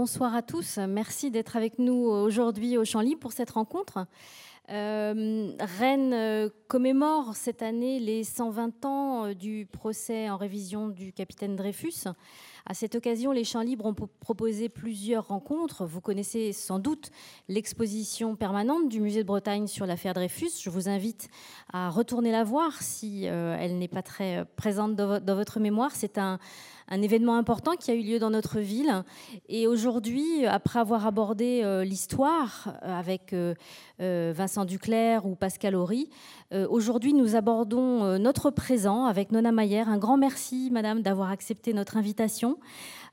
bonsoir à tous. Merci d'être avec nous aujourd'hui au Champ Libre pour cette rencontre. Euh, Rennes euh, commémore cette année les 120 ans euh, du procès en révision du capitaine Dreyfus. À cette occasion, les Champs Libres ont proposé plusieurs rencontres. Vous connaissez sans doute l'exposition permanente du Musée de Bretagne sur l'affaire Dreyfus. Je vous invite à retourner la voir si elle n'est pas très présente dans votre mémoire. C'est un, événement important qui a eu lieu dans notre ville. Et aujourd'hui, après avoir abordé l'histoire avec Vincent Duclerc ou Pascal Horry, aujourd'hui nous abordons notre présent avec Nona Mayer. Un grand merci, Madame, d'avoir accepté notre invitation.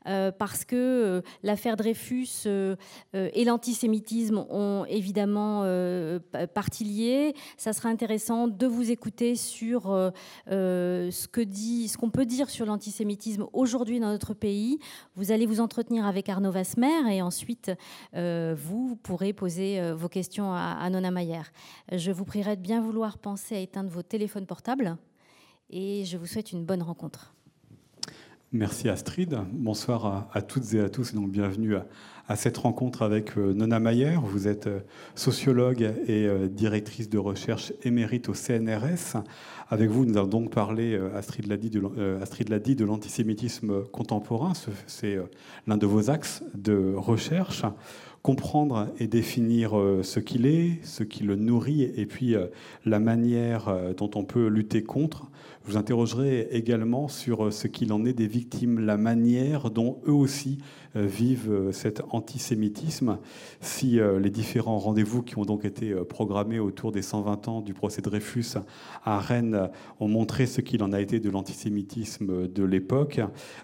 Euh, parce que euh, l'affaire Dreyfus euh, et l'antisémitisme ont évidemment partie liée. Ça sera intéressant de vous écouter sur ce que dit, ce qu'on peut dire sur l'antisémitisme aujourd'hui dans notre pays. Vous allez vous entretenir avec Arnaud Vasmer et ensuite vous pourrez poser vos questions à, Nona Mayer. Je vous prierai de bien vouloir penser à éteindre vos téléphones portables et je vous souhaite une bonne rencontre. Merci Astrid. Bonsoir à, toutes et à tous et donc bienvenue à, cette rencontre avec euh, Nona Mayer. Vous êtes euh, sociologue et euh, directrice de recherche émérite au CNRS. Avec vous, nous allons donc parler, Astrid l'a dit, de l'antisémitisme contemporain. C'est l'un de vos axes de recherche comprendre et définir ce qu'il est, ce qui le nourrit, et puis la manière dont on peut lutter contre. Vous interrogerai également sur euh, ce qu'il en est des victimes, la manière dont eux aussi euh, vivent euh, cet antisémitisme. Si les différents rendez-vous qui ont donc été programmés autour des 120 ans du procès Dreyfus à Rennes ont montré ce qu'il en a été de l'antisémitisme de l'époque,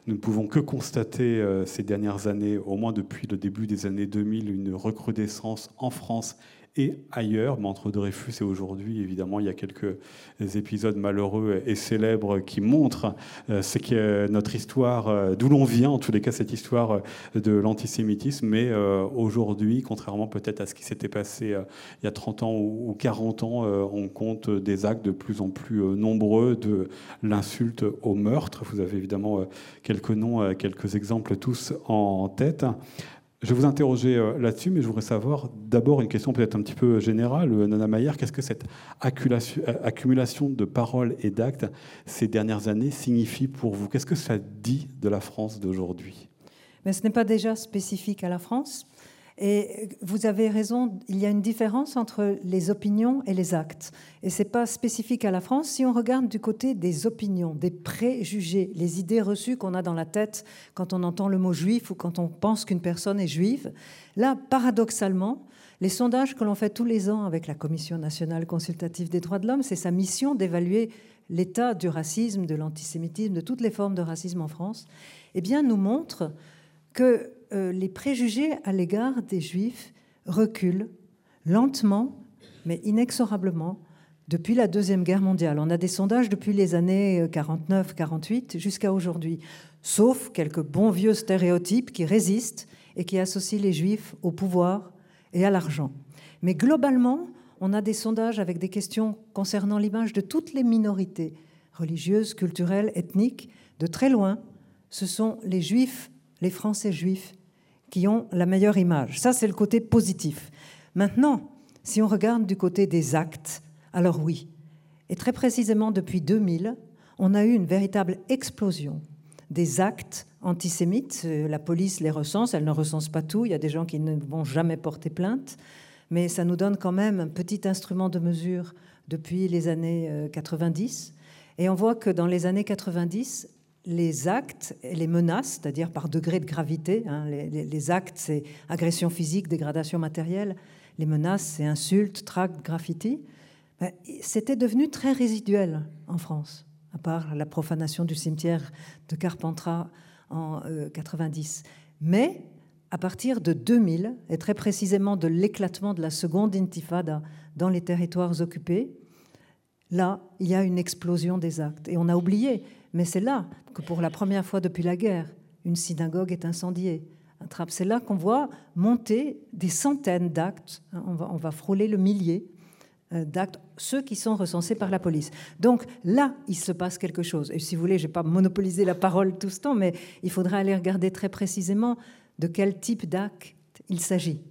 nous ne pouvons que constater ces dernières années, au moins depuis le début des années 2000, une recrudescence en France et ailleurs. Entre Dreyfus et aujourd'hui, évidemment, il y a quelques épisodes malheureux et célèbres qui montrent euh, ce qu'est notre histoire, euh, d'où l'on vient, en tous les cas, cette histoire euh, de l'antisémitisme. Mais aujourd'hui, contrairement peut-être à ce qui s'était passé il y a 30 ans ou 40 ans, on compte des actes de plus en plus nombreux de l'insulte au meurtre. Vous avez évidemment quelques noms, quelques exemples tous en tête. Je vais vous interroger euh, là-dessus, mais je voudrais savoir d'abord une question peut-être un petit peu générale. Euh, Nana Mayer, qu'est-ce que cette euh, accumulation de paroles et d'actes ces dernières années signifie pour vous? Qu'est-ce que ça dit de la France d'aujourd'hui? Mais ce n'est pas déjà spécifique à la France. Et vous avez raison, il y a une différence entre les opinions et les actes. Et ce n'est pas spécifique à la France. Si on regarde du côté des opinions, des préjugés, les idées reçues qu'on a dans la tête quand on entend le mot juif ou quand on pense qu'une personne est juive, là, paradoxalement, les sondages que l'on fait tous les ans avec la Commission nationale consultative des droits de l'homme, c'est sa mission d'évaluer l'état du racisme, de l'antisémitisme, de toutes les formes de racisme en France, eh bien, nous montrent que euh, les préjugés à l'égard des juifs reculent lentement, mais inexorablement, depuis la Deuxième Guerre mondiale. On a des sondages depuis les années 49-48 jusqu'à aujourd'hui, sauf quelques bons vieux stéréotypes qui résistent et qui associent les juifs au pouvoir et à l'argent. Mais globalement, on a des sondages avec des questions concernant l'image de toutes les minorités religieuses, culturelles, ethniques. De très loin, ce sont les juifs, les Français juifs qui ont la meilleure image. Ça, c'est le côté positif. Maintenant, si on regarde du côté des actes, alors oui. Et très précisément depuis 2000, on a eu une véritable explosion des actes antisémites. Euh, la police les recense, elle ne recense pas tout. Il y a des gens qui ne vont jamais porter plainte. Mais ça nous donne quand même un petit instrument de mesure depuis les années 90. Euh, Et on voit que dans les années 90, les actes et les menaces, c'est-à-dire par degré de gravité. Hein, les, actes, c'est agression physique, dégradation matérielle. Les menaces, c'est insultes, tracts, graffiti. Ben, c'était devenu très résiduel en France, à part la profanation du cimetière de Carpentras en 90. Euh, Mais à partir de 2000, et très précisément de l'éclatement de la seconde intifada dans les territoires occupés, là, il y a une explosion des actes. Et on a oublié mais c'est là que pour la première fois depuis la guerre, une synagogue est incendiée. C'est là qu'on voit monter des centaines d'actes. Hein, on va, frôler le millier euh, d'actes, ceux qui sont recensés par la police. Donc là, il se passe quelque chose. Et si vous voulez, je n'ai pas monopolisé la parole tout ce temps, mais il faudra aller regarder très précisément de quel type d'acte il s'agit.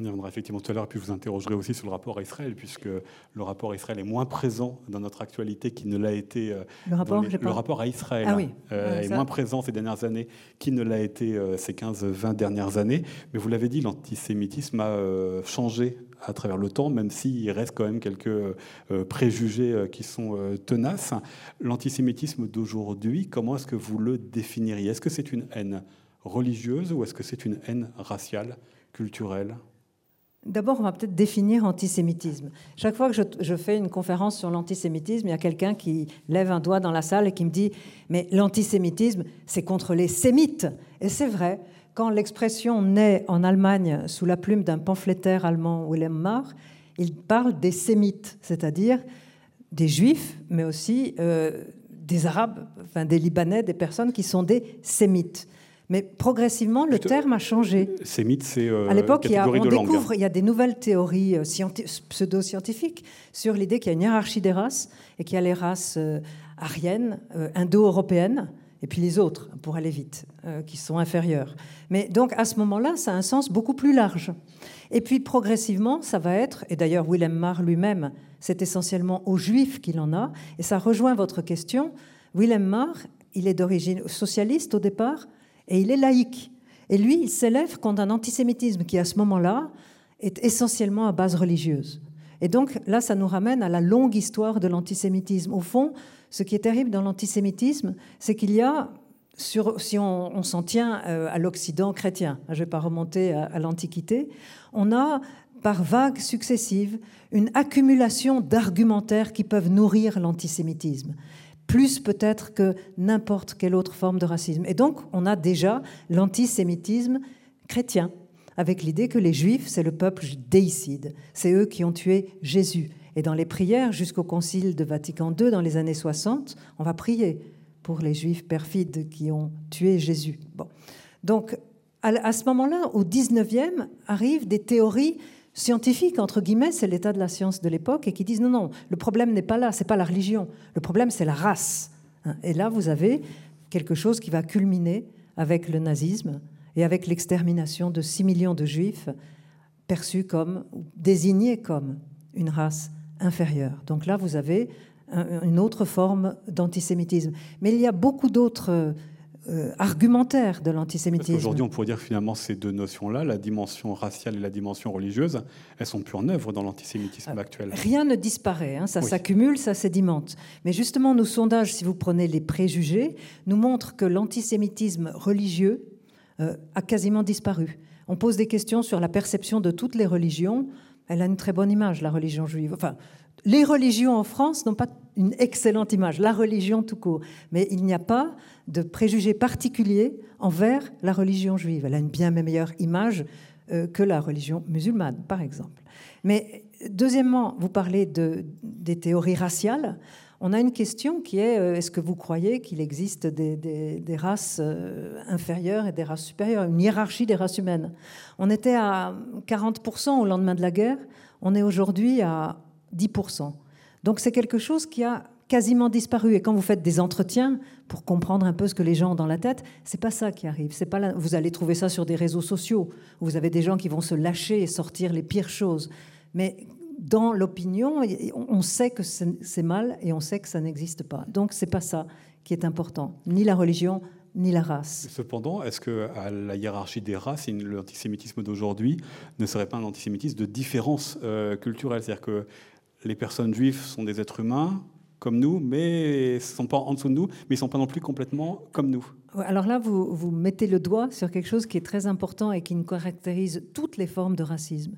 On y reviendra effectivement tout à l'heure, et puis je vous interrogerai aussi sur le rapport à Israël, puisque le rapport à Israël est moins présent dans notre actualité qu'il ne l'a été. Euh, le rapport, le rapport à Israël ah oui. Euh, est moins présent ces dernières années qu'il ne l'a été euh, ces 15-20 dernières années. Mais vous l'avez dit, l'antisémitisme a changé à travers le temps, même s'il reste quand même quelques préjugés qui sont tenaces. L'antisémitisme d'aujourd'hui, comment est-ce que vous le définiriez? Est-ce que c'est une haine religieuse ou est-ce que c'est une haine raciale, culturelle? D'abord, on va peut-être définir antisémitisme. Chaque fois que je, fais une conférence sur l'antisémitisme, il y a quelqu'un qui lève un doigt dans la salle et qui me dit Mais l'antisémitisme, c'est contre les sémites. Et c'est vrai, quand l'expression naît en Allemagne sous la plume d'un pamphlétaire allemand, Wilhelm Marr, il parle des sémites, c'est-à-dire des juifs, mais aussi euh, des arabes, enfin des libanais, des personnes qui sont des sémites. Mais progressivement, le terme a changé. Sémite, c'est euh, à l'époque, on découvre, il y a des nouvelles théories euh, pseudo-scientifiques sur l'idée qu'il y a une hiérarchie des races et qu'il y a les races euh, ariennes, indo-européennes, et puis les autres, pour aller vite, qui sont inférieures. Mais donc à ce moment-là, ça a un sens beaucoup plus large. Et puis progressivement, ça va être, et d'ailleurs Willem Marr lui-même, c'est essentiellement aux Juifs qu'il en a, et ça rejoint votre question. Willem Marr, il est d'origine socialiste au départ, et il est laïque. Et lui, il s'élève contre un antisémitisme qui, à ce moment-là, est essentiellement à base religieuse. Et donc là, ça nous ramène à la longue histoire de l'antisémitisme. Au fond, ce qui est terrible dans l'antisémitisme, c'est qu'il y a, si on, s'en tient euh, à l'Occident chrétien, je ne vais pas remonter à l'Antiquité, on a par vagues successives une accumulation d'argumentaires qui peuvent nourrir l'antisémitisme plus peut-être que n'importe quelle autre forme de racisme. Et donc, on a déjà l'antisémitisme chrétien, avec l'idée que les Juifs, c'est le peuple déicide, c'est eux qui ont tué Jésus. Et dans les prières, jusqu'au Concile de Vatican II, dans les années 60, on va prier pour les Juifs perfides qui ont tué Jésus. Bon. Donc, à ce moment-là, au 19e, arrivent des théories scientifiques, entre guillemets, c'est l'état de la science de l'époque, et qui disent non, non, le problème n'est pas là, c'est pas la religion, le problème c'est la race. Hein. Et là, vous avez quelque chose qui va culminer avec le nazisme et avec l'extermination de 6 millions de juifs perçus comme, désignés comme une race inférieure. Donc là, vous avez une autre forme d'antisémitisme. Mais il y a beaucoup d'autres euh, argumentaire de l'antisémitisme. Aujourd'hui, on pourrait dire que finalement ces deux notions-là, la dimension raciale et la dimension religieuse, elles sont plus en œuvre dans l'antisémitisme euh, actuel. Rien ne disparaît, hein, ça s'accumule, ça sédimente. Mais justement, nos sondages, si vous prenez les préjugés, nous montrent que l'antisémitisme religieux euh, a quasiment disparu. On pose des questions sur la perception de toutes les religions. Elle a une très bonne image, la religion juive. Enfin, les religions en France n'ont pas une excellente image, la religion tout court. Mais il n'y a pas de préjugés particuliers envers la religion juive. Elle a une bien meilleure image euh, que la religion musulmane, par exemple. Mais deuxièmement, vous parlez de, des théories raciales. On a une question qui est euh, est-ce que vous croyez qu'il existe des, races euh, inférieures et des races supérieures, une hiérarchie des races humaines? On était à 40% au lendemain de la guerre, on est aujourd'hui à 10%. Donc c'est quelque chose qui a quasiment disparu. Et quand vous faites des entretiens pour comprendre un peu ce que les gens ont dans la tête, c'est pas ça qui arrive. C'est pas Vous allez trouver ça sur des réseaux sociaux. vous avez des gens qui vont se lâcher et sortir les pires choses. Mais dans l'opinion, on sait que c'est mal et on sait que ça n'existe pas. Donc c'est pas ça qui est important, ni la religion, ni la race. Cependant, est-ce que la hiérarchie des races, l'antisémitisme d'aujourd'hui ne serait pas un antisémitisme de différence euh, culturelle? C'est-à-dire que les personnes juives sont des êtres humains comme nous, mais ne sont pas en dessous de nous, mais ils ne sont pas non plus complètement comme nous. Alors là, vous, mettez le doigt sur quelque chose qui est très important et qui nous caractérise toutes les formes de racisme.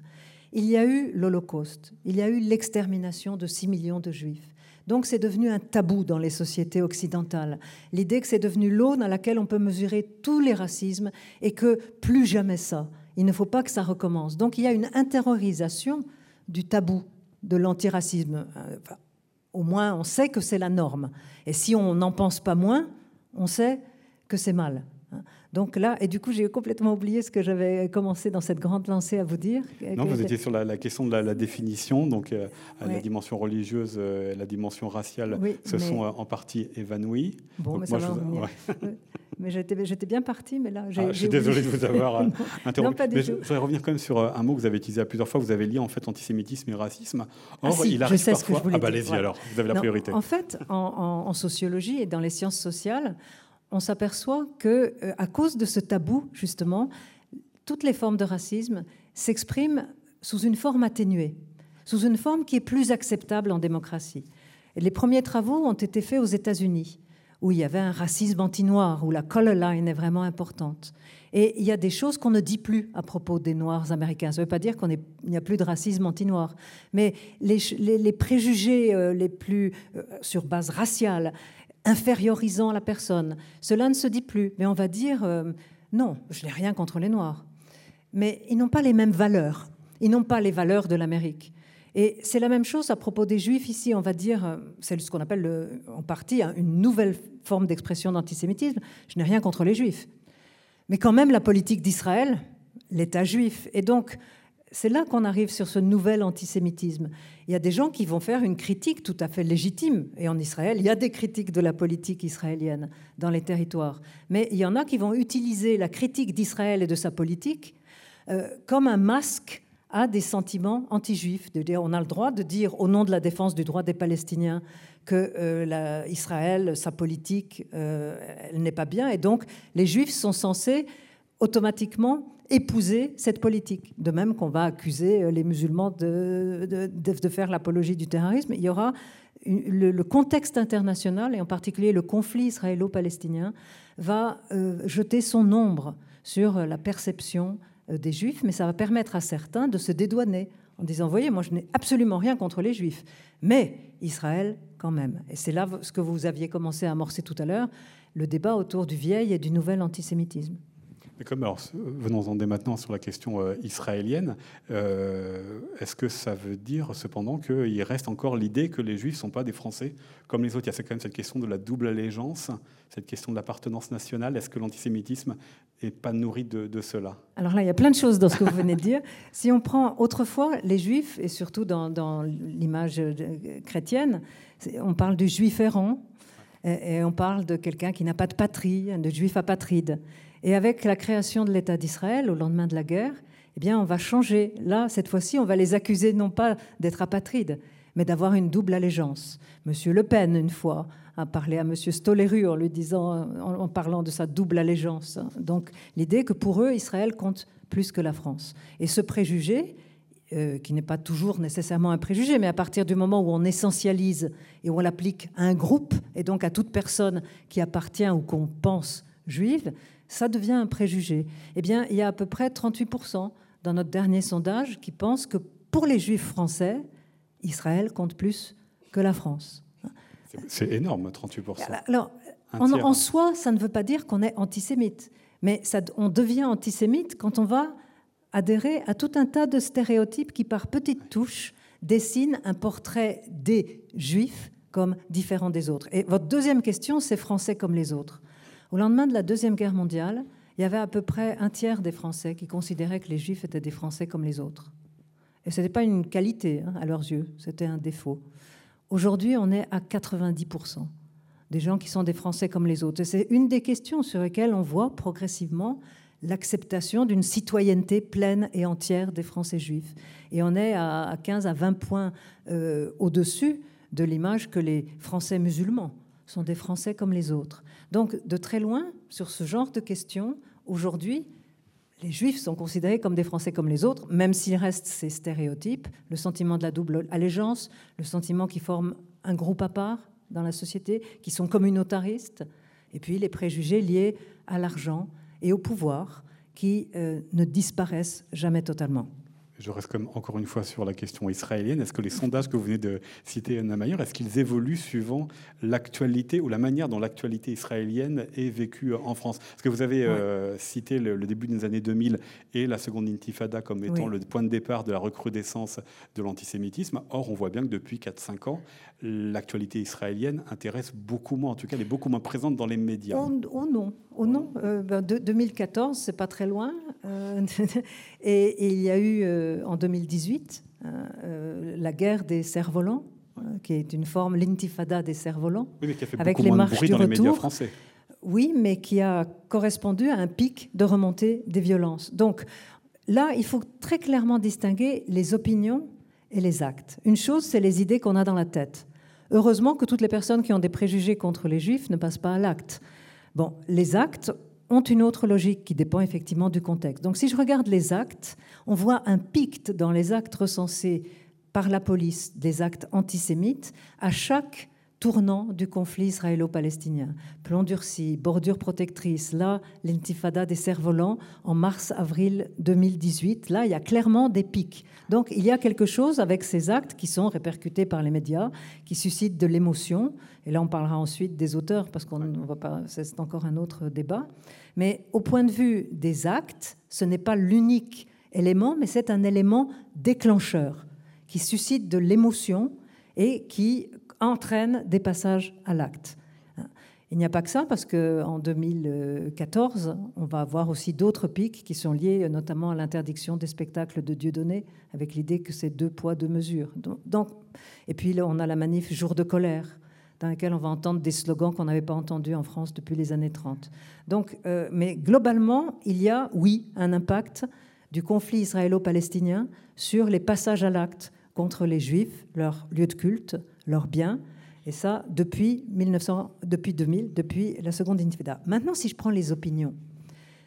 Il y a eu l'Holocauste, il y a eu l'extermination de 6 millions de juifs. Donc c'est devenu un tabou dans les sociétés occidentales. L'idée que c'est devenu l'eau dans laquelle on peut mesurer tous les racismes et que plus jamais ça. Il ne faut pas que ça recommence. Donc il y a une intériorisation du tabou de l'antiracisme. Euh, au moins, on sait que c'est la norme. Et si on n'en pense pas moins, on sait que c'est mal. Donc là, et du coup, j'ai complètement oublié ce que j'avais commencé dans cette grande lancée à vous dire. Non, vous étiez sur la, question de la, définition, donc euh, la dimension religieuse, euh, la dimension raciale se sont euh, en partie évanouies. Bon, mais ça va Mais j'étais bien partie, mais là, j'ai. Ah, je suis désolé de vous avoir interrompu. Non, mais je, voudrais revenir quand même sur un mot que vous avez utilisé à plusieurs fois. Vous avez lié en fait antisémitisme et racisme. Ah Or, il arrive je sais parfois... ce que je voulais ah bah, allez-y alors, vous avez la priorité. En fait, en, en, sociologie et dans les sciences sociales, on s'aperçoit que, euh, à cause de ce tabou, justement, toutes les formes de racisme s'expriment sous une forme atténuée, sous une forme qui est plus acceptable en démocratie. les premiers travaux ont été faits aux États-Unis, où il y avait un racisme anti-noir, où la color line est vraiment importante. Et il y a des choses qu'on ne dit plus à propos des Noirs américains. Ça ne veut pas dire qu'il n'y a plus de racisme anti-noir, mais les, préjugés euh, les plus euh, sur base raciale, infériorisant la personne. Cela ne se dit plus, mais on va dire euh, non, je n'ai rien contre les Noirs. Mais ils n'ont pas les mêmes valeurs. Ils n'ont pas les valeurs de l'Amérique. Et c'est la même chose à propos des Juifs ici. On va dire, euh, c'est ce qu'on appelle en partie hein, une nouvelle forme d'expression d'antisémitisme. Je n'ai rien contre les Juifs. Mais quand même, la politique d'Israël, l'État juif. Et donc, c'est là qu'on arrive sur ce nouvel antisémitisme. Il y a des gens qui vont faire une critique tout à fait légitime. Et en Israël, il y a des critiques de la politique israélienne dans les territoires. Mais il y en a qui vont utiliser la critique d'Israël et de sa politique euh, comme un masque à des sentiments anti-juifs. De dire, on a le droit de dire, au nom de la défense du droit des Palestiniens, que euh, Israël, sa politique, euh, elle n'est pas bien. Et donc, les juifs sont censés automatiquement épouser cette politique. De même qu'on va accuser euh, les musulmans de, de, faire l'apologie du terrorisme, il y aura le, contexte international, et en particulier le conflit israélo-palestinien, va euh, jeter son ombre sur la perception euh, des juifs, mais ça va permettre à certains de se dédouaner en disant, voyez, moi je n'ai absolument rien contre les juifs, mais Israël quand même. Et c'est là ce que vous aviez commencé à amorcer tout à l'heure, le débat autour du vieil et du nouvel antisémitisme comme, alors, venons-en dès maintenant sur la question euh, israélienne. Euh, est-ce que ça veut dire cependant qu'il reste encore l'idée que les Juifs ne sont pas des Français comme les autres? Il y a quand même cette question de la double allégeance, cette question de l'appartenance nationale. Est-ce que l'antisémitisme n'est pas nourri de, cela? Alors là, il y a plein de choses dans ce que vous venez de dire. Si on prend autrefois les Juifs, et surtout dans, dans l'image euh, chrétienne, on parle du Juif errant, et on parle de quelqu'un qui n'a pas de patrie, de Juif apatride. Et avec la création de l'État d'Israël au lendemain de la guerre, eh bien, on va changer. Là, cette fois-ci, on va les accuser non pas d'être apatrides, mais d'avoir une double allégeance. Monsieur Le Pen, une fois, a parlé à Monsieur Stoleru en lui disant, en parlant de sa double allégeance. Donc, l'idée que pour eux, Israël compte plus que la France. Et ce préjugé, euh, qui n'est pas toujours nécessairement un préjugé, mais à partir du moment où on essentialise et où on l'applique à un groupe, et donc à toute personne qui appartient ou qu'on pense juive, ça devient un préjugé. Eh bien, il y a à peu près 38% dans notre dernier sondage qui pensent que pour les juifs français, Israël compte plus que la France. C'est énorme, 38%. Alors, en, soi, ça ne veut pas dire qu'on est antisémite, mais ça, on devient antisémite quand on va adhérer à tout un tas de stéréotypes qui, par petites touches, dessinent un portrait des juifs comme différents des autres. Et votre deuxième question, c'est français comme les autres. Au lendemain de la Deuxième Guerre mondiale, il y avait à peu près un tiers des Français qui considéraient que les Juifs étaient des Français comme les autres. Et ce n'était pas une qualité hein, à leurs yeux, c'était un défaut. Aujourd'hui, on est à 90% des gens qui sont des Français comme les autres. Et c'est une des questions sur lesquelles on voit progressivement l'acceptation d'une citoyenneté pleine et entière des Français juifs. Et on est à 15 à 20 points euh, au-dessus de l'image que les Français musulmans sont des Français comme les autres. Donc, de très loin, sur ce genre de questions, aujourd'hui, les Juifs sont considérés comme des Français comme les autres, même s'il reste ces stéréotypes, le sentiment de la double allégeance, le sentiment qu'ils forment un groupe à part dans la société, qui sont communautaristes, et puis les préjugés liés à l'argent et au pouvoir qui euh, ne disparaissent jamais totalement. Je reste comme encore une fois sur la question israélienne. Est-ce que les sondages que vous venez de citer, Anna Mayer, est-ce qu'ils évoluent suivant l'actualité ou la manière dont l'actualité israélienne est vécue en France? Parce que vous avez euh, cité le, début des années 2000 et la seconde intifada comme étant le point de départ de la recrudescence de l'antisémitisme. Or, on voit bien que depuis 4-5 ans, l'actualité israélienne intéresse beaucoup moins, en tout cas, elle est beaucoup moins présente dans les médias. Oh, oh non, oh non. Euh, ben, 2014, c'est pas très loin. Euh, et, il y a eu euh, en 2018 euh, la guerre des cerfs-volants, qui est une forme, l'intifada des cerfs-volants, avec les marches du retour. français. Oui, mais qui a correspondu à un pic de remontée des violences. Donc là, il faut très clairement distinguer les opinions et les actes. Une chose, c'est les idées qu'on a dans la tête. Heureusement que toutes les personnes qui ont des préjugés contre les juifs ne passent pas à l'acte. Bon, les actes, ont une autre logique qui dépend effectivement du contexte. Donc si je regarde les actes, on voit un pic dans les actes recensés par la police des actes antisémites à chaque tournant du conflit israélo-palestinien. Plomb durci, bordure protectrice, là, l'intifada des cerfs-volants en mars-avril 2018. Là, il y a clairement des pics. Donc, il y a quelque chose avec ces actes qui sont répercutés par les médias, qui suscitent de l'émotion. Et là, on parlera ensuite des auteurs, parce qu'on ne va pas, c'est encore un autre débat. Mais au point de vue des actes, ce n'est pas l'unique élément, mais c'est un élément déclencheur qui suscite de l'émotion et qui entraîne des passages à l'acte. Il n'y a pas que ça, parce qu'en 2014, on va avoir aussi d'autres pics qui sont liés notamment à l'interdiction des spectacles de Dieudonné, avec l'idée que c'est deux poids, deux mesures. Donc, et puis on a la manif Jour de colère, dans laquelle on va entendre des slogans qu'on n'avait pas entendus en France depuis les années 30. Donc, euh, mais globalement, il y a, oui, un impact du conflit israélo-palestinien sur les passages à l'acte contre les juifs, leur lieu de culte, leurs biens, et ça depuis, 1900, depuis 2000, depuis la seconde intifada. Maintenant, si je prends les opinions,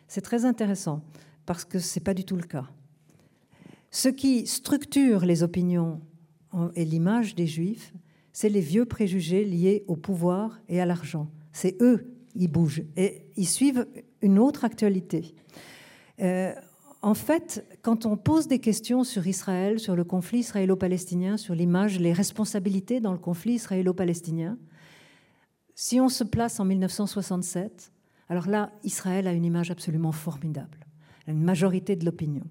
c'est très intéressant parce que ce n'est pas du tout le cas. Ce qui structure les opinions et l'image des juifs, c'est les vieux préjugés liés au pouvoir et à l'argent. C'est eux, ils bougent et ils suivent une autre actualité. Euh, en fait, quand on pose des questions sur Israël, sur le conflit israélo-palestinien, sur l'image, les responsabilités dans le conflit israélo-palestinien, si on se place en 1967, alors là, Israël a une image absolument formidable, une majorité de l'opinion.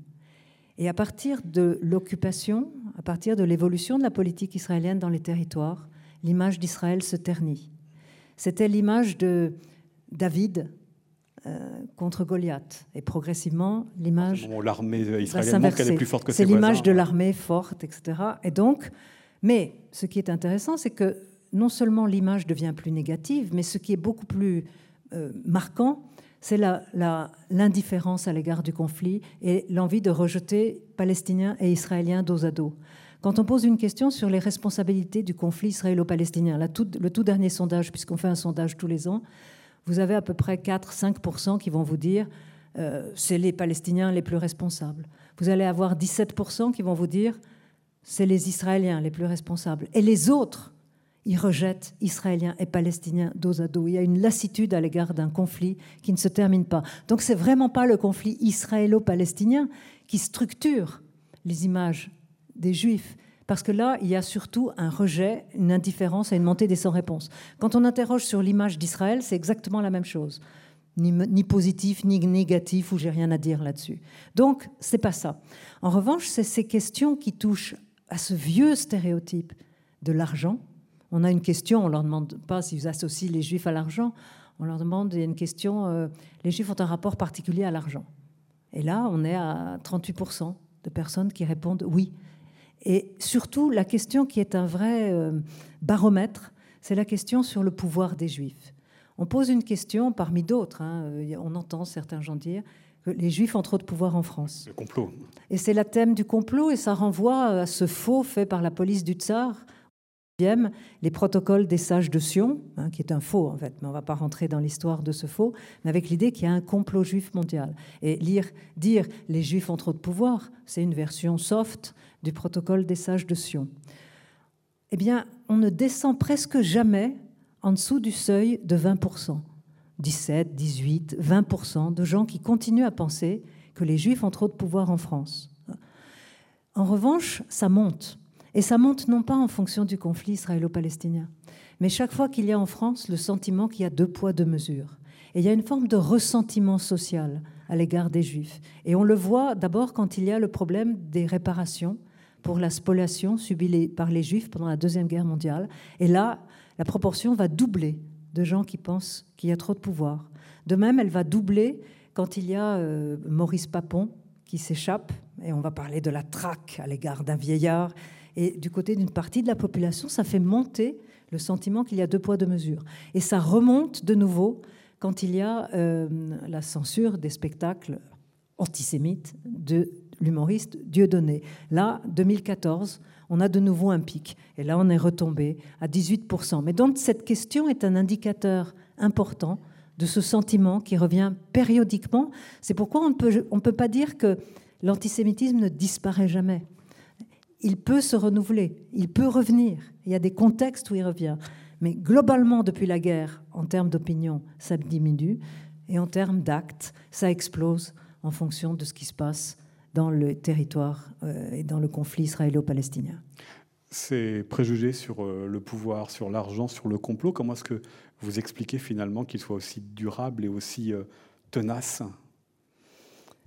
Et à partir de l'occupation, à partir de l'évolution de la politique israélienne dans les territoires, l'image d'Israël se ternit. C'était l'image de David contre Goliath. Et progressivement, l'image. L'armée israélienne montre qu'elle est plus forte que C'est l'image de l'armée forte, etc. Et donc, mais ce qui est intéressant, c'est que non seulement l'image devient plus négative, mais ce qui est beaucoup plus euh, marquant, c'est l'indifférence à l'égard du conflit et l'envie de rejeter Palestiniens et Israéliens dos à dos. Quand on pose une question sur les responsabilités du conflit israélo-palestinien, le tout dernier sondage, puisqu'on fait un sondage tous les ans, vous avez à peu près 4-5% qui vont vous dire euh, c'est les Palestiniens les plus responsables. Vous allez avoir 17% qui vont vous dire c'est les Israéliens les plus responsables. Et les autres, ils rejettent Israéliens et Palestiniens dos à dos. Il y a une lassitude à l'égard d'un conflit qui ne se termine pas. Donc c'est vraiment pas le conflit israélo-palestinien qui structure les images des Juifs. Parce que là, il y a surtout un rejet, une indifférence et une montée des sans-réponse. Quand on interroge sur l'image d'Israël, c'est exactement la même chose. Ni, positif, ni négatif, ou j'ai rien à dire là-dessus. Donc, c'est pas ça. En revanche, c'est ces questions qui touchent à ce vieux stéréotype de l'argent. On a une question, on leur demande pas s'ils associent les juifs à l'argent. On leur demande, il y a une question, euh, les juifs ont un rapport particulier à l'argent. Et là, on est à 38% de personnes qui répondent oui. Et surtout, la question qui est un vrai euh, baromètre, c'est la question sur le pouvoir des Juifs. On pose une question parmi d'autres. Hein, euh, on entend certains gens dire que les Juifs ont trop de pouvoir en France. Le complot. Et c'est la thème du complot, et ça renvoie à ce faux fait par la police du Tsar les protocoles des sages de Sion, hein, qui est un faux en fait, mais on ne va pas rentrer dans l'histoire de ce faux, mais avec l'idée qu'il y a un complot juif mondial. Et dire les juifs ont trop de pouvoir, c'est une version soft du protocole des sages de Sion. Eh bien, on ne descend presque jamais en dessous du seuil de 20%. 17, 18, 20% de gens qui continuent à penser que les juifs ont trop de pouvoir en France. En revanche, ça monte. Et ça monte non pas en fonction du conflit israélo-palestinien, mais chaque fois qu'il y a en France le sentiment qu'il y a deux poids, deux mesures. Et il y a une forme de ressentiment social à l'égard des Juifs. Et on le voit d'abord quand il y a le problème des réparations pour la spoliation subie par les Juifs pendant la Deuxième Guerre mondiale. Et là, la proportion va doubler de gens qui pensent qu'il y a trop de pouvoir. De même, elle va doubler quand il y a euh, Maurice Papon qui s'échappe, et on va parler de la traque à l'égard d'un vieillard. Et du côté d'une partie de la population, ça fait monter le sentiment qu'il y a deux poids, deux mesures. Et ça remonte de nouveau quand il y a euh, la censure des spectacles antisémites de l'humoriste Dieudonné. Là, 2014, on a de nouveau un pic. Et là, on est retombé à 18%. Mais donc, cette question est un indicateur important de ce sentiment qui revient périodiquement. C'est pourquoi on ne peut, pas dire que l'antisémitisme ne disparaît jamais. Il peut se renouveler, il peut revenir. Il y a des contextes où il revient. Mais globalement, depuis la guerre, en termes d'opinion, ça diminue. Et en termes d'actes, ça explose en fonction de ce qui se passe dans le territoire euh, et dans le conflit israélo-palestinien. Ces préjugés sur euh, le pouvoir, sur l'argent, sur le complot, comment est-ce que vous expliquez finalement qu'il soit aussi durable et aussi euh, tenace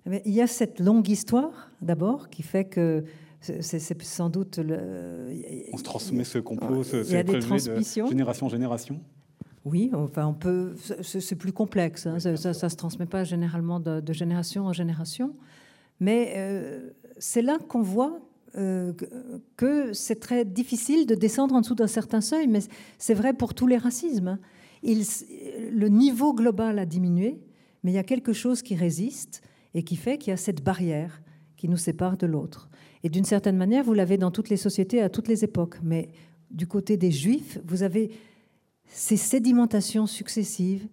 eh Il y a cette longue histoire, d'abord, qui fait que c'est sans doute... Le... On se transmet ce complot, ce, il y a des transmissions. de génération en génération oui, enfin, on peut. C'est plus complexe. Hein, ça, ne se transmet pas généralement de, de génération en génération. Mais euh, c'est là qu'on voit euh, que c'est très difficile de descendre en dessous d'un certain seuil, mais c'est vrai pour tous les racismes. Hein. Il, le niveau global a diminué, mais il y a quelque chose qui résiste et qui fait qu'il y a cette barrière qui nous sépare de l'autre. Et d'une certaine manière, vous l'avez dans toutes les sociétés à toutes les époques, mais du côté des juifs, vous avez ces sédimentations successives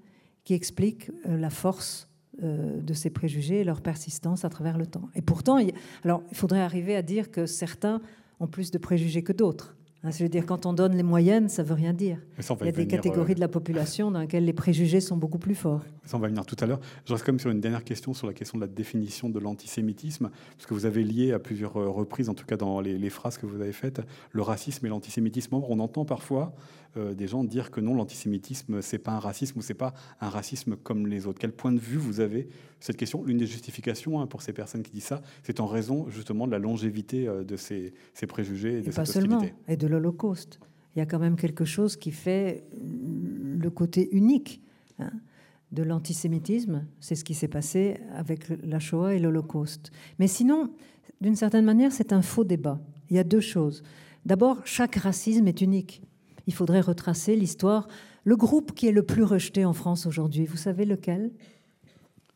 qui expliquent euh, la force euh, de ces préjugés et leur persistance à travers le temps. Et pourtant, alors, il faudrait arriver à dire que certains ont plus de préjugés que d'autres. Hein, je veux dire, quand on donne les moyennes, ça ne veut rien dire. Il y a des catégories euh, de la population dans lesquelles les préjugés sont beaucoup plus forts. Ça, on va venir tout à l'heure. Je reste quand même sur une dernière question sur la question de la définition de l'antisémitisme, parce que vous avez lié à plusieurs reprises, en tout cas dans les, les phrases que vous avez faites, le racisme et l'antisémitisme. On entend parfois euh, des gens dire que non, l'antisémitisme, c'est pas un racisme ou c'est pas un racisme comme les autres. Quel point de vue vous avez cette question? L'une des justifications hein, pour ces personnes qui disent ça, c'est en raison justement de la longévité euh, de ces, préjugés et, de pas seulement, et de l'Holocauste. Il y a quand même quelque chose qui fait le côté unique. Hein, de l'antisémitisme, c'est ce qui s'est passé avec la Shoah et l'Holocauste. Mais sinon, d'une certaine manière, c'est un faux débat. Il y a deux choses. D'abord, chaque racisme est unique il faudrait retracer l'histoire. Le groupe qui est le plus rejeté en France aujourd'hui, vous savez lequel?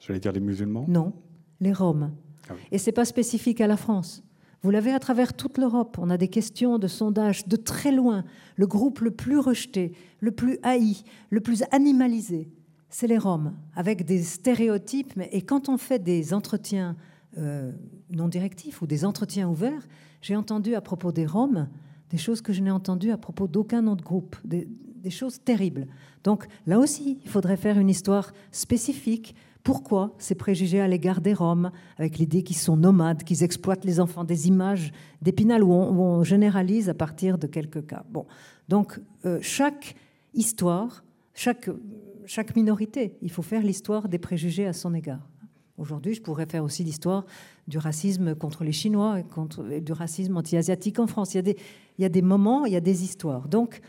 J'allais dire les musulmans? Non, les Roms. Ah Et ce n'est pas spécifique à la France. Vous l'avez à travers toute l'Europe. On a des questions de sondage de très loin. Le groupe le plus rejeté, le plus haï, le plus animalisé, c'est les Roms, avec des stéréotypes. Et quand on fait des entretiens euh, non directifs ou des entretiens ouverts, j'ai entendu à propos des Roms des choses que je n'ai entendues à propos d'aucun autre groupe, des, choses terribles. Donc là aussi, il faudrait faire une histoire spécifique. Pourquoi ces préjugés à l'égard des Roms, avec l'idée qu'ils sont nomades, qu'ils exploitent les enfants, des images d'épinal où, on généralise à partir de quelques cas. Bon, donc euh, chaque histoire, chaque, minorité, il faut faire l'histoire des préjugés à son égard. Aujourd'hui, je pourrais faire aussi l'histoire du racisme contre les Chinois et, contre, du racisme anti-asiatique en France. Il y, a des, il y a des moments, il y a des histoires. Donc,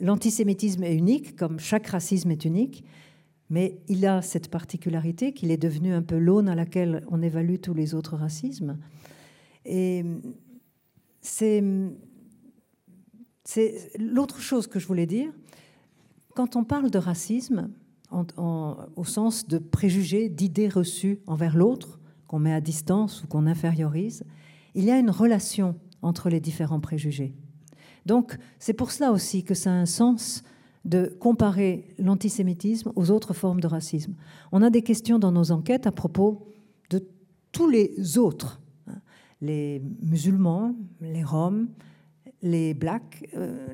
l'antisémitisme est unique, comme chaque racisme est unique, mais il a cette particularité qu'il est devenu un peu l'aune à laquelle on évalue tous les autres racismes. Et c'est l'autre chose que je voulais dire. Quand on parle de racisme, au sens de préjugés, d'idées reçues envers l'autre, qu'on met à distance ou qu'on infériorise, il y a une relation entre les différents préjugés. Donc c'est pour cela aussi que ça a un sens de comparer l'antisémitisme aux autres formes de racisme. On a des questions dans nos enquêtes à propos de tous les autres, hein. les musulmans, les roms, les blacks, euh,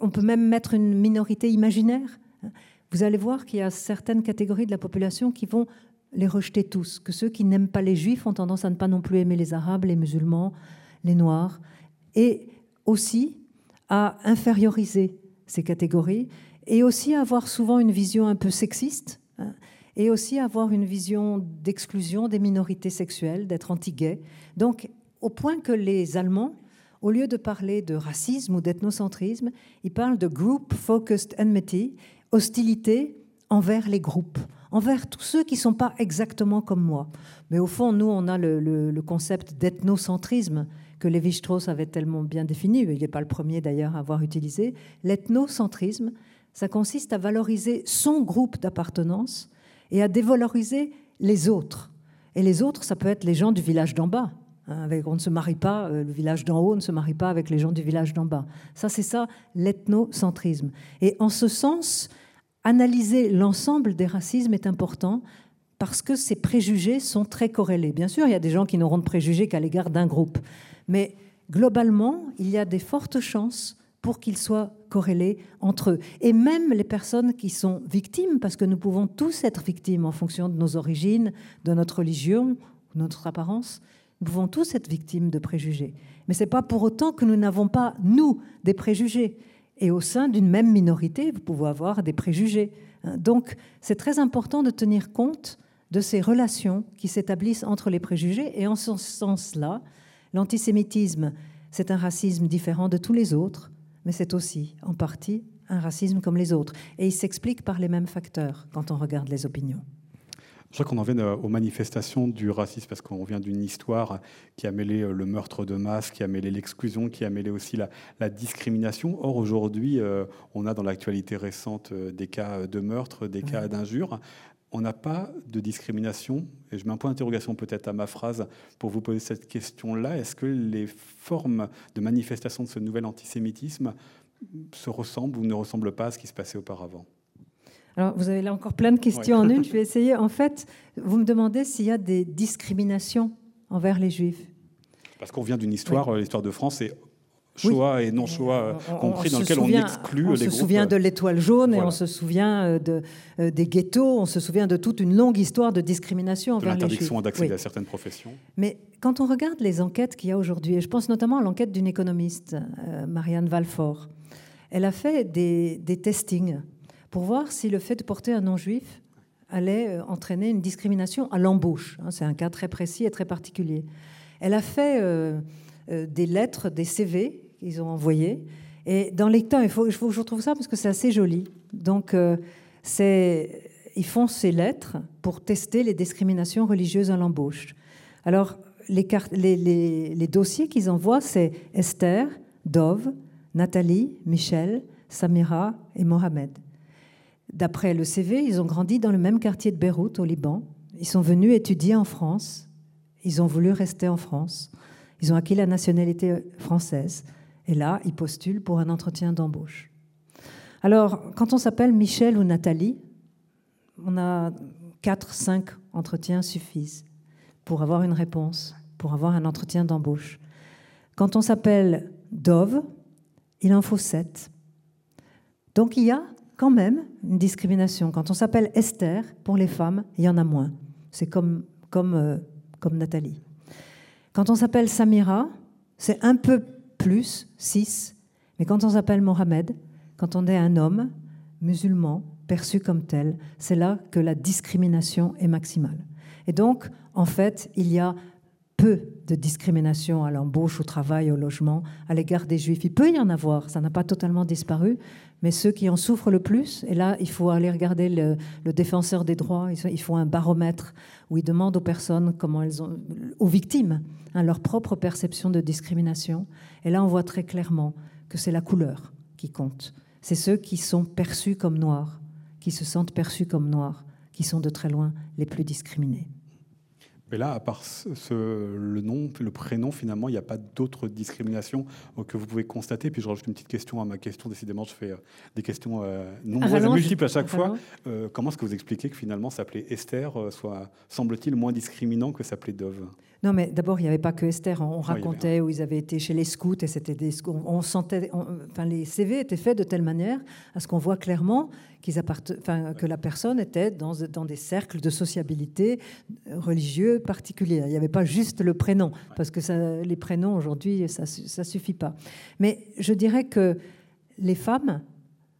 on peut même mettre une minorité imaginaire. Hein vous allez voir qu'il y a certaines catégories de la population qui vont les rejeter tous, que ceux qui n'aiment pas les juifs ont tendance à ne pas non plus aimer les arabes, les musulmans, les noirs, et aussi à inférioriser ces catégories, et aussi à avoir souvent une vision un peu sexiste, hein, et aussi à avoir une vision d'exclusion des minorités sexuelles, d'être anti-gay. Donc, au point que les Allemands, au lieu de parler de racisme ou d'ethnocentrisme, ils parlent de group focused enmity, hostilité envers les groupes, envers tous ceux qui ne sont pas exactement comme moi. Mais au fond, nous, on a le, concept d'ethnocentrisme que Lévi-Strauss avait tellement bien défini, il n'est pas le premier d'ailleurs à avoir utilisé. L'ethnocentrisme, ça consiste à valoriser son groupe d'appartenance et à dévaloriser les autres. Et les autres, ça peut être les gens du village d'en bas. Hein, on ne se marie pas, euh, le village d'en haut ne se marie pas avec les gens du village d'en bas. Ça, c'est ça, l'ethnocentrisme. Et en ce sens, analyser l'ensemble des racismes est important parce que ces préjugés sont très corrélés. Bien sûr, il y a des gens qui n'auront de préjugés qu'à l'égard d'un groupe, mais globalement, il y a des fortes chances pour qu'ils soient corrélés entre eux. Et même les personnes qui sont victimes, parce que nous pouvons tous être victimes en fonction de nos origines, de notre religion, de notre apparence, nous pouvons tous être victimes de préjugés. Mais ce n'est pas pour autant que nous n'avons pas, nous, des préjugés. Et au sein d'une même minorité, vous pouvez avoir des préjugés. Donc, c'est très important de tenir compte de ces relations qui s'établissent entre les préjugés. Et en ce sens-là, l'antisémitisme, c'est un racisme différent de tous les autres, mais c'est aussi, en partie, un racisme comme les autres. Et il s'explique par les mêmes facteurs quand on regarde les opinions. Je crois qu'on en vient euh, aux manifestations du racisme parce qu'on vient d'une histoire qui a mêlé euh, le meurtre de masse, qui a mêlé l'exclusion, qui a mêlé aussi la, discrimination. Or, aujourd'hui, euh, on a dans l'actualité récente des cas de meurtre, des cas d'injures. On n'a pas de discrimination. Et je mets un point d'interrogation peut-être à ma phrase pour vous poser cette question-là. Est-ce que les formes de manifestation de ce nouvel antisémitisme se ressemblent ou ne ressemblent pas à ce qui se passait auparavant? Alors, vous avez là encore plein de questions en une. Je vais essayer. En fait, vous me demandez s'il y a des discriminations envers les Juifs. Parce qu'on vient d'une histoire, euh, l'histoire de France, choix et non choix compris, dans lequel on exclut les groupes. On se souvient de l'étoile jaune et on se souvient euh, de, euh, des ghettos, on se souvient de toute une longue histoire de discrimination envers les Juifs. L'interdiction d'accéder à certaines professions. Mais quand on regarde les enquêtes qu'il y a aujourd'hui, et je pense notamment à l'enquête d'une économiste, Marianne Valfort, elle a fait des, des testings pour voir si le fait de porter un nom juif allait euh, entraîner une discrimination à l'embauche. Hein, c'est un cas très précis et très particulier. Elle a fait euh, euh, des lettres, des CV qu'ils ont envoyés. Et dans les temps, je retrouve ça parce que c'est assez joli. Donc, c'est, ils font ces lettres pour tester les discriminations religieuses à l'embauche. Alors, les, les dossiers qu'ils envoient, c'est Esther, Dove, Nathalie, Michel, Samira et Mohamed. D'après le CV, ils ont grandi dans le même quartier de Beyrouth, au Liban. Ils sont venus étudier en France. Ils ont voulu rester en France. Ils ont acquis la nationalité française. Et là, ils postulent pour un entretien d'embauche. Alors, quand on s'appelle Michel ou Nathalie, on a 4, 5 entretiens suffisent pour avoir une réponse, pour avoir un entretien d'embauche. Quand on s'appelle Dove, il en faut 7. Donc il y a quand même une discrimination. Quand on s'appelle Esther, pour les femmes, il y en a moins. C'est comme, comme, euh, comme Nathalie. Quand on s'appelle Samira, c'est un peu plus, 6. Mais quand on s'appelle Mohamed, quand on est un homme musulman, perçu comme tel, c'est là que la discrimination est maximale. Et donc, en fait, il y a peu de discrimination à l'embauche, au travail, au logement à l'égard des juifs. Il peut y en avoir, ça n'a pas totalement disparu, mais ceux qui en souffrent le plus, et là, il faut aller regarder le, défenseur des droits, ils font un baromètre où ils demandent aux personnes aux victimes, hein, leur propre perception de discrimination. Et là, on voit très clairement que c'est la couleur qui compte. C'est ceux qui sont perçus comme noirs, qui se sentent perçus comme noirs, qui sont de très loin les plus discriminés. Mais là, à part le nom, le prénom, finalement, il n'y a pas d'autres discriminations que vous pouvez constater. Puis je rajoute une petite question à ma question. Décidément, je fais euh, des questions euh, nombreuses et multiples à chaque fois. Euh, comment est-ce que vous expliquez que finalement s'appeler Esther soit, semble-t-il, moins discriminant que s'appeler Dove? Non, mais d'abord, il n'y avait pas que Esther. On racontait où ils avaient été chez les scouts et c'était des. On sentait. enfin, les CV étaient faits de telle manière à ce qu'on voit clairement que la personne était dans, des cercles de sociabilité religieux particuliers. Il n'y avait pas juste le prénom, parce que les prénoms aujourd'hui, ça ne suffit pas. Mais je dirais que les femmes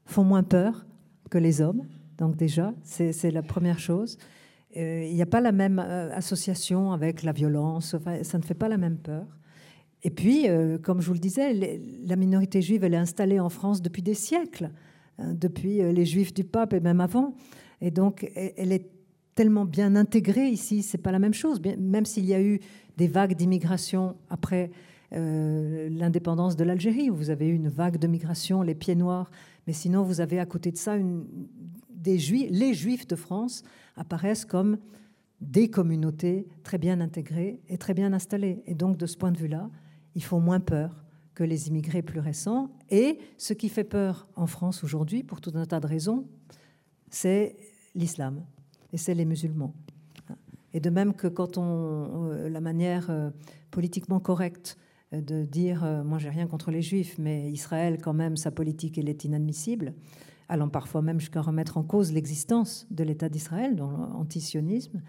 font moins peur que les hommes, donc déjà, c'est la première chose. Euh, il n'y a pas la même euh, association avec la violence, ça ne fait pas la même peur. Et puis, euh, comme je vous le disais, la minorité juive, elle est installée en France depuis des siècles, depuis euh, les juifs du pape et même avant. Et donc, elle est tellement bien intégrée ici, c'est pas la même chose. Même s'il y a eu des vagues d'immigration après euh, l'indépendance de l'Algérie, où vous avez eu une vague de migration, les pieds noirs, mais sinon vous avez à côté de ça des juifs, les juifs de France apparaissent comme des communautés très bien intégrées et très bien installées. Et donc de ce point de vue-là, ils font moins peur que les immigrés plus récents. Et ce qui fait peur en France aujourd'hui, pour tout un tas de raisons, c'est l'islam et c'est les musulmans. Et de même que quand on, euh, la manière euh, politiquement correcte euh, de dire moi j'ai rien contre les juifs, mais Israël quand même sa politique elle est inadmissible, allant parfois même jusqu'à remettre en cause l'existence de l'État d'Israël dans l'antisionisme.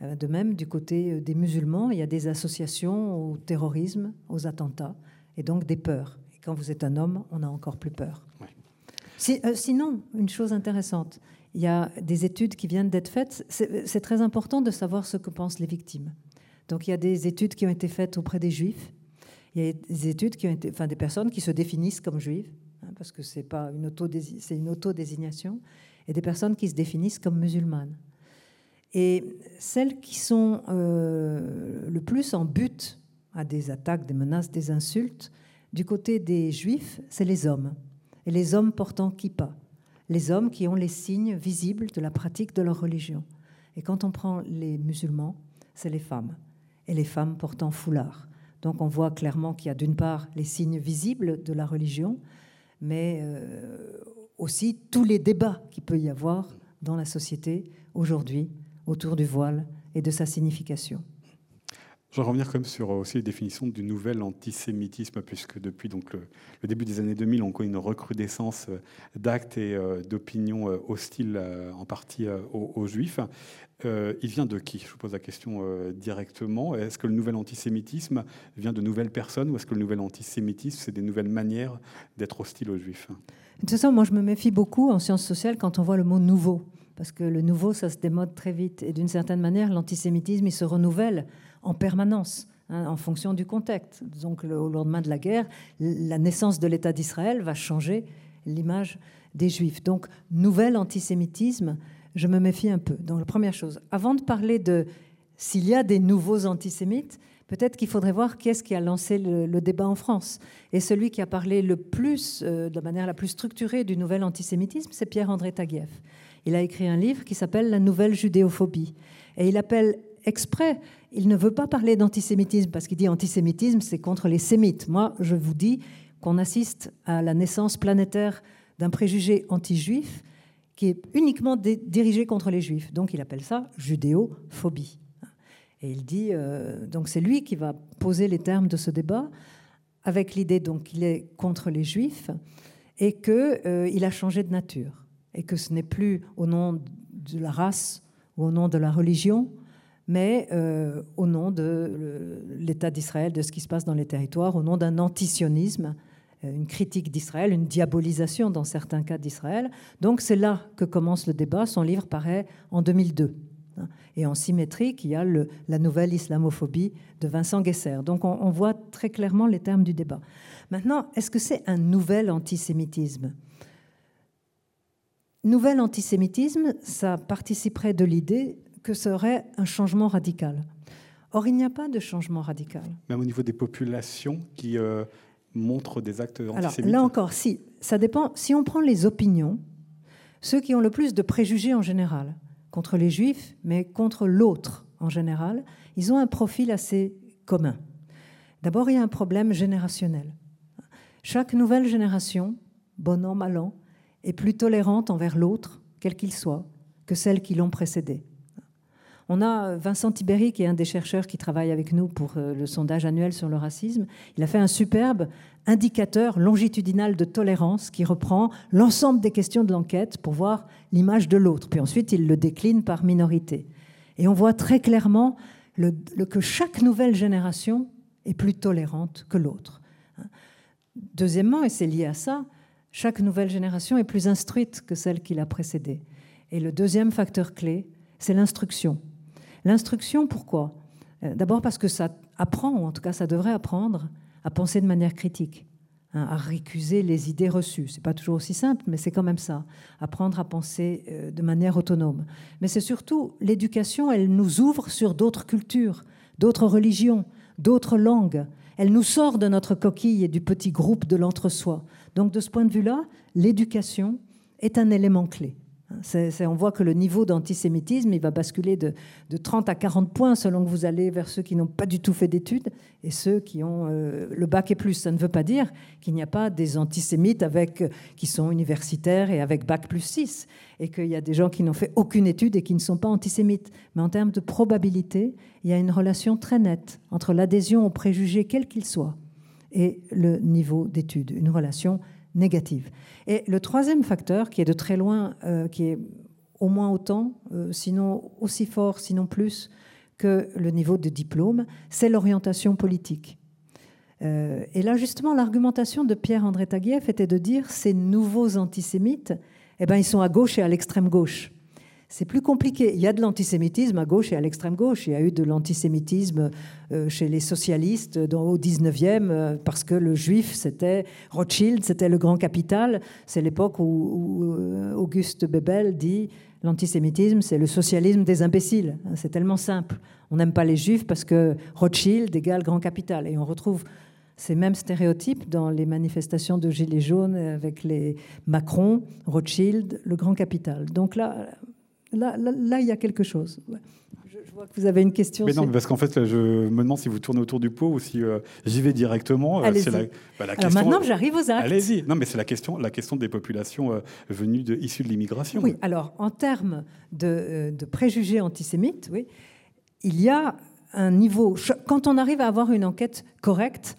De même, du côté des musulmans, il y a des associations au terrorisme, aux attentats, et donc des peurs. Et quand vous êtes un homme, on a encore plus peur. Euh, sinon, une chose intéressante, il y a des études qui viennent d'être faites. C'est très important de savoir ce que pensent les victimes. Donc il y a des études qui ont été faites auprès des juifs. Il y a des études qui ont été, enfin des personnes qui se définissent comme juives, hein, parce que c'est pas une auto, c'est une autodésignation, et des personnes qui se définissent comme musulmanes. Et celles qui sont euh, le plus en but à des attaques, des menaces, des insultes, du côté des juifs, c'est les hommes. Et les hommes portant kippa. Les hommes qui ont les signes visibles de la pratique de leur religion. Et quand on prend les musulmans, c'est les femmes. Et les femmes portant foulard. Donc on voit clairement qu'il y a d'une part les signes visibles de la religion, mais euh, aussi tous les débats qu'il peut y avoir dans la société aujourd'hui autour du voile et de sa signification. Je vais revenir comme sur aussi les définitions du nouvel antisémitisme, puisque depuis donc le, début des années 2000, on connaît une recrudescence euh, d'actes et euh, d'opinions euh, hostiles en partie aux, juifs. il vient de qui? Je vous pose la question directement. Est-ce que le nouvel antisémitisme vient de nouvelles personnes ou est-ce que le nouvel antisémitisme, c'est des nouvelles manières d'être hostile aux juifs? De toute façon, moi je me méfie beaucoup en sciences sociales quand on voit le mot nouveau parce que le nouveau, ça se démode très vite. Et d'une certaine manière, l'antisémitisme, il se renouvelle en permanence. Hein, en fonction du contexte. Donc, au lendemain de la guerre, la naissance de l'État d'Israël va changer l'image des Juifs. Donc, nouvel antisémitisme, je me méfie un peu. Donc, la première chose, avant de parler de s'il y a des nouveaux antisémites, peut-être qu'il faudrait voir qui est-ce qui a lancé le, débat en France. Et celui qui a parlé le plus, euh, de manière la plus structurée du nouvel antisémitisme, c'est Pierre-André Taguieff il a écrit un livre qui s'appelle La nouvelle judéophobie. Et il appelle exprès, il ne veut pas parler d'antisémitisme, parce qu'il dit antisémitisme, c'est contre les sémites. Moi, je vous dis qu'on assiste à la naissance planétaire d'un préjugé anti-juif qui est uniquement dirigé contre les juifs. Donc il appelle ça judéophobie. Et il dit, euh, donc c'est lui qui va poser les termes de ce débat, avec l'idée donc qu'il est contre les juifs et qu'il euh, a changé de nature et que ce n'est plus au nom de la race ou au nom de la religion, mais euh, au nom de l'État d'Israël, de ce qui se passe dans les territoires, au nom d'un antisionisme, euh, une critique d'Israël, une diabolisation dans certains cas d'Israël. Donc c'est là que commence le débat. Son livre paraît en 2002. Et en symétrie, il y a la nouvelle islamophobie de Vincent Guesser. Donc on, on voit très clairement les termes du débat. Maintenant, est-ce que c'est un nouvel antisémitisme? Nouvel antisémitisme, ça participerait de l'idée que serait un changement radical. Or, il n'y a pas de changement radical. Même au niveau des populations qui euh, montrent des actes antisémites Alors, là encore, si, ça dépend. Si on prend les opinions, ceux qui ont le plus de préjugés en général, contre les juifs, mais contre l'autre en général, ils ont un profil assez commun. D'abord, il y a un problème générationnel. Chaque nouvelle génération, bon an, mal an, est plus tolérante envers l'autre, quel qu'il soit, que celles qui l'ont précédé. On a Vincent Tiberi, qui est un des chercheurs qui travaille avec nous pour le sondage annuel sur le racisme. Il a fait un superbe indicateur longitudinal de tolérance qui reprend l'ensemble des questions de l'enquête pour voir l'image de l'autre. Puis ensuite, il le décline par minorité. Et on voit très clairement que chaque nouvelle génération est plus tolérante que l'autre. Deuxièmement, et c'est lié à ça, chaque nouvelle génération est plus instruite que celle qui l'a précédée. Et le deuxième facteur clé, c'est l'instruction. L'instruction, pourquoi? Euh, D'abord parce que ça apprend, ou en tout cas ça devrait apprendre, à penser de manière critique, hein, à récuser les idées reçues. C'est pas toujours aussi simple, mais c'est quand même ça. Apprendre à penser euh, de manière autonome. Mais c'est surtout l'éducation, elle nous ouvre sur d'autres cultures, d'autres religions, d'autres langues. Elle nous sort de notre coquille et du petit groupe de l'entre-soi. Donc de ce point de vue-là, l'éducation est un élément clé on voit que le niveau d'antisémitisme, va basculer de, 30 à 40 points selon que vous allez vers ceux qui n'ont pas du tout fait d'études et ceux qui ont euh, le bac et plus. Ça ne veut pas dire qu'il n'y a pas des antisémites avec, qui sont universitaires et avec bac plus 6 et qu'il y a des gens qui n'ont fait aucune étude et qui ne sont pas antisémites. Mais en termes de probabilité, il y a une relation très nette entre l'adhésion aux préjugés, quels qu'ils soient, et le niveau d'études, une relation négative. Et le troisième facteur, qui est de très loin, euh, qui est au moins autant, euh, sinon aussi fort, sinon plus, que le niveau de diplôme, c'est l'orientation politique. Euh, et là, justement, l'argumentation de Pierre-André Taguieff était de dire ces nouveaux antisémites, eh ben, ils sont à gauche et à l'extrême gauche c'est plus compliqué. Il y a de l'antisémitisme à gauche et à l'extrême gauche. Il y a eu de l'antisémitisme euh, chez les socialistes au 19e euh, parce que le juif, c'était Rothschild, c'était le grand capital. C'est l'époque où, euh, Auguste Bebel dit l'antisémitisme, c'est le socialisme des imbéciles. C'est tellement simple. On n'aime pas les juifs parce que Rothschild égale grand capital. Et on retrouve ces mêmes stéréotypes dans les manifestations de Gilets jaunes avec les Macron, Rothschild, le grand capital. Donc là, Là, là, il y a quelque chose. Je, vois que vous avez une question. Mais non, parce qu'en fait, je me demande si vous tournez autour du pot ou si euh, j'y vais directement. Euh. La, bah, la Alors maintenant, j'arrive aux actes. Allez-y. Non, mais c'est la question, la question des populations euh, venues de, issues de l'immigration. Oui. Alors, en termes de, de, préjugés antisémites, oui, il y a un niveau. Quand on arrive à avoir une enquête correcte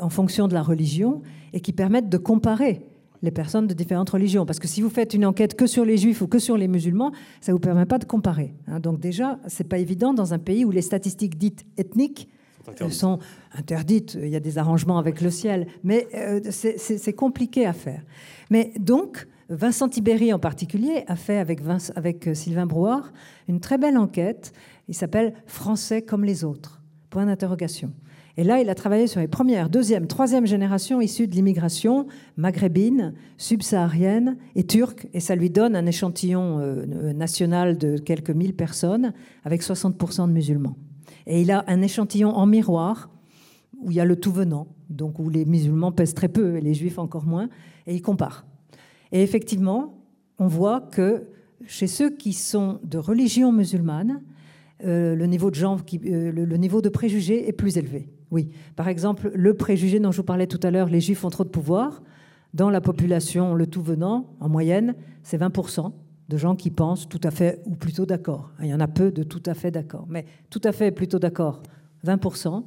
en fonction de la religion et qui permette de comparer les personnes de différentes religions. Parce que si vous faites une enquête que sur les juifs ou que sur les musulmans, ça ne vous permet pas de comparer. Hein. Donc déjà, ce n'est pas évident dans un pays où les statistiques dites ethniques sont interdites. Il y a des arrangements avec le ciel, mais euh, c'est compliqué à faire. Mais donc, Vincent Tibéry en particulier a fait avec, avec euh, Sylvain Brouard une très belle enquête. Il s'appelle Français comme les autres. Point d'interrogation. Et là, il a travaillé sur les premières, deuxième, troisième générations issues de l'immigration maghrébine, subsaharienne et turque. Et ça lui donne un échantillon euh, national de quelques mille personnes avec 60% de musulmans. Et il a un échantillon en miroir où il y a le tout venant, donc où les musulmans pèsent très peu et les juifs encore moins, et il compare. Et effectivement, on voit que chez ceux qui sont de religion musulmane, euh, le, niveau de euh, le niveau de préjugés est plus élevé. Oui. Par exemple, le préjugé dont je vous parlais tout à l'heure, les juifs ont trop de pouvoir, dans la population, le tout venant, en moyenne, c'est 20% de gens qui pensent tout à fait ou plutôt d'accord. Il y en a peu de tout à fait d'accord, mais tout à fait plutôt d'accord, 20%.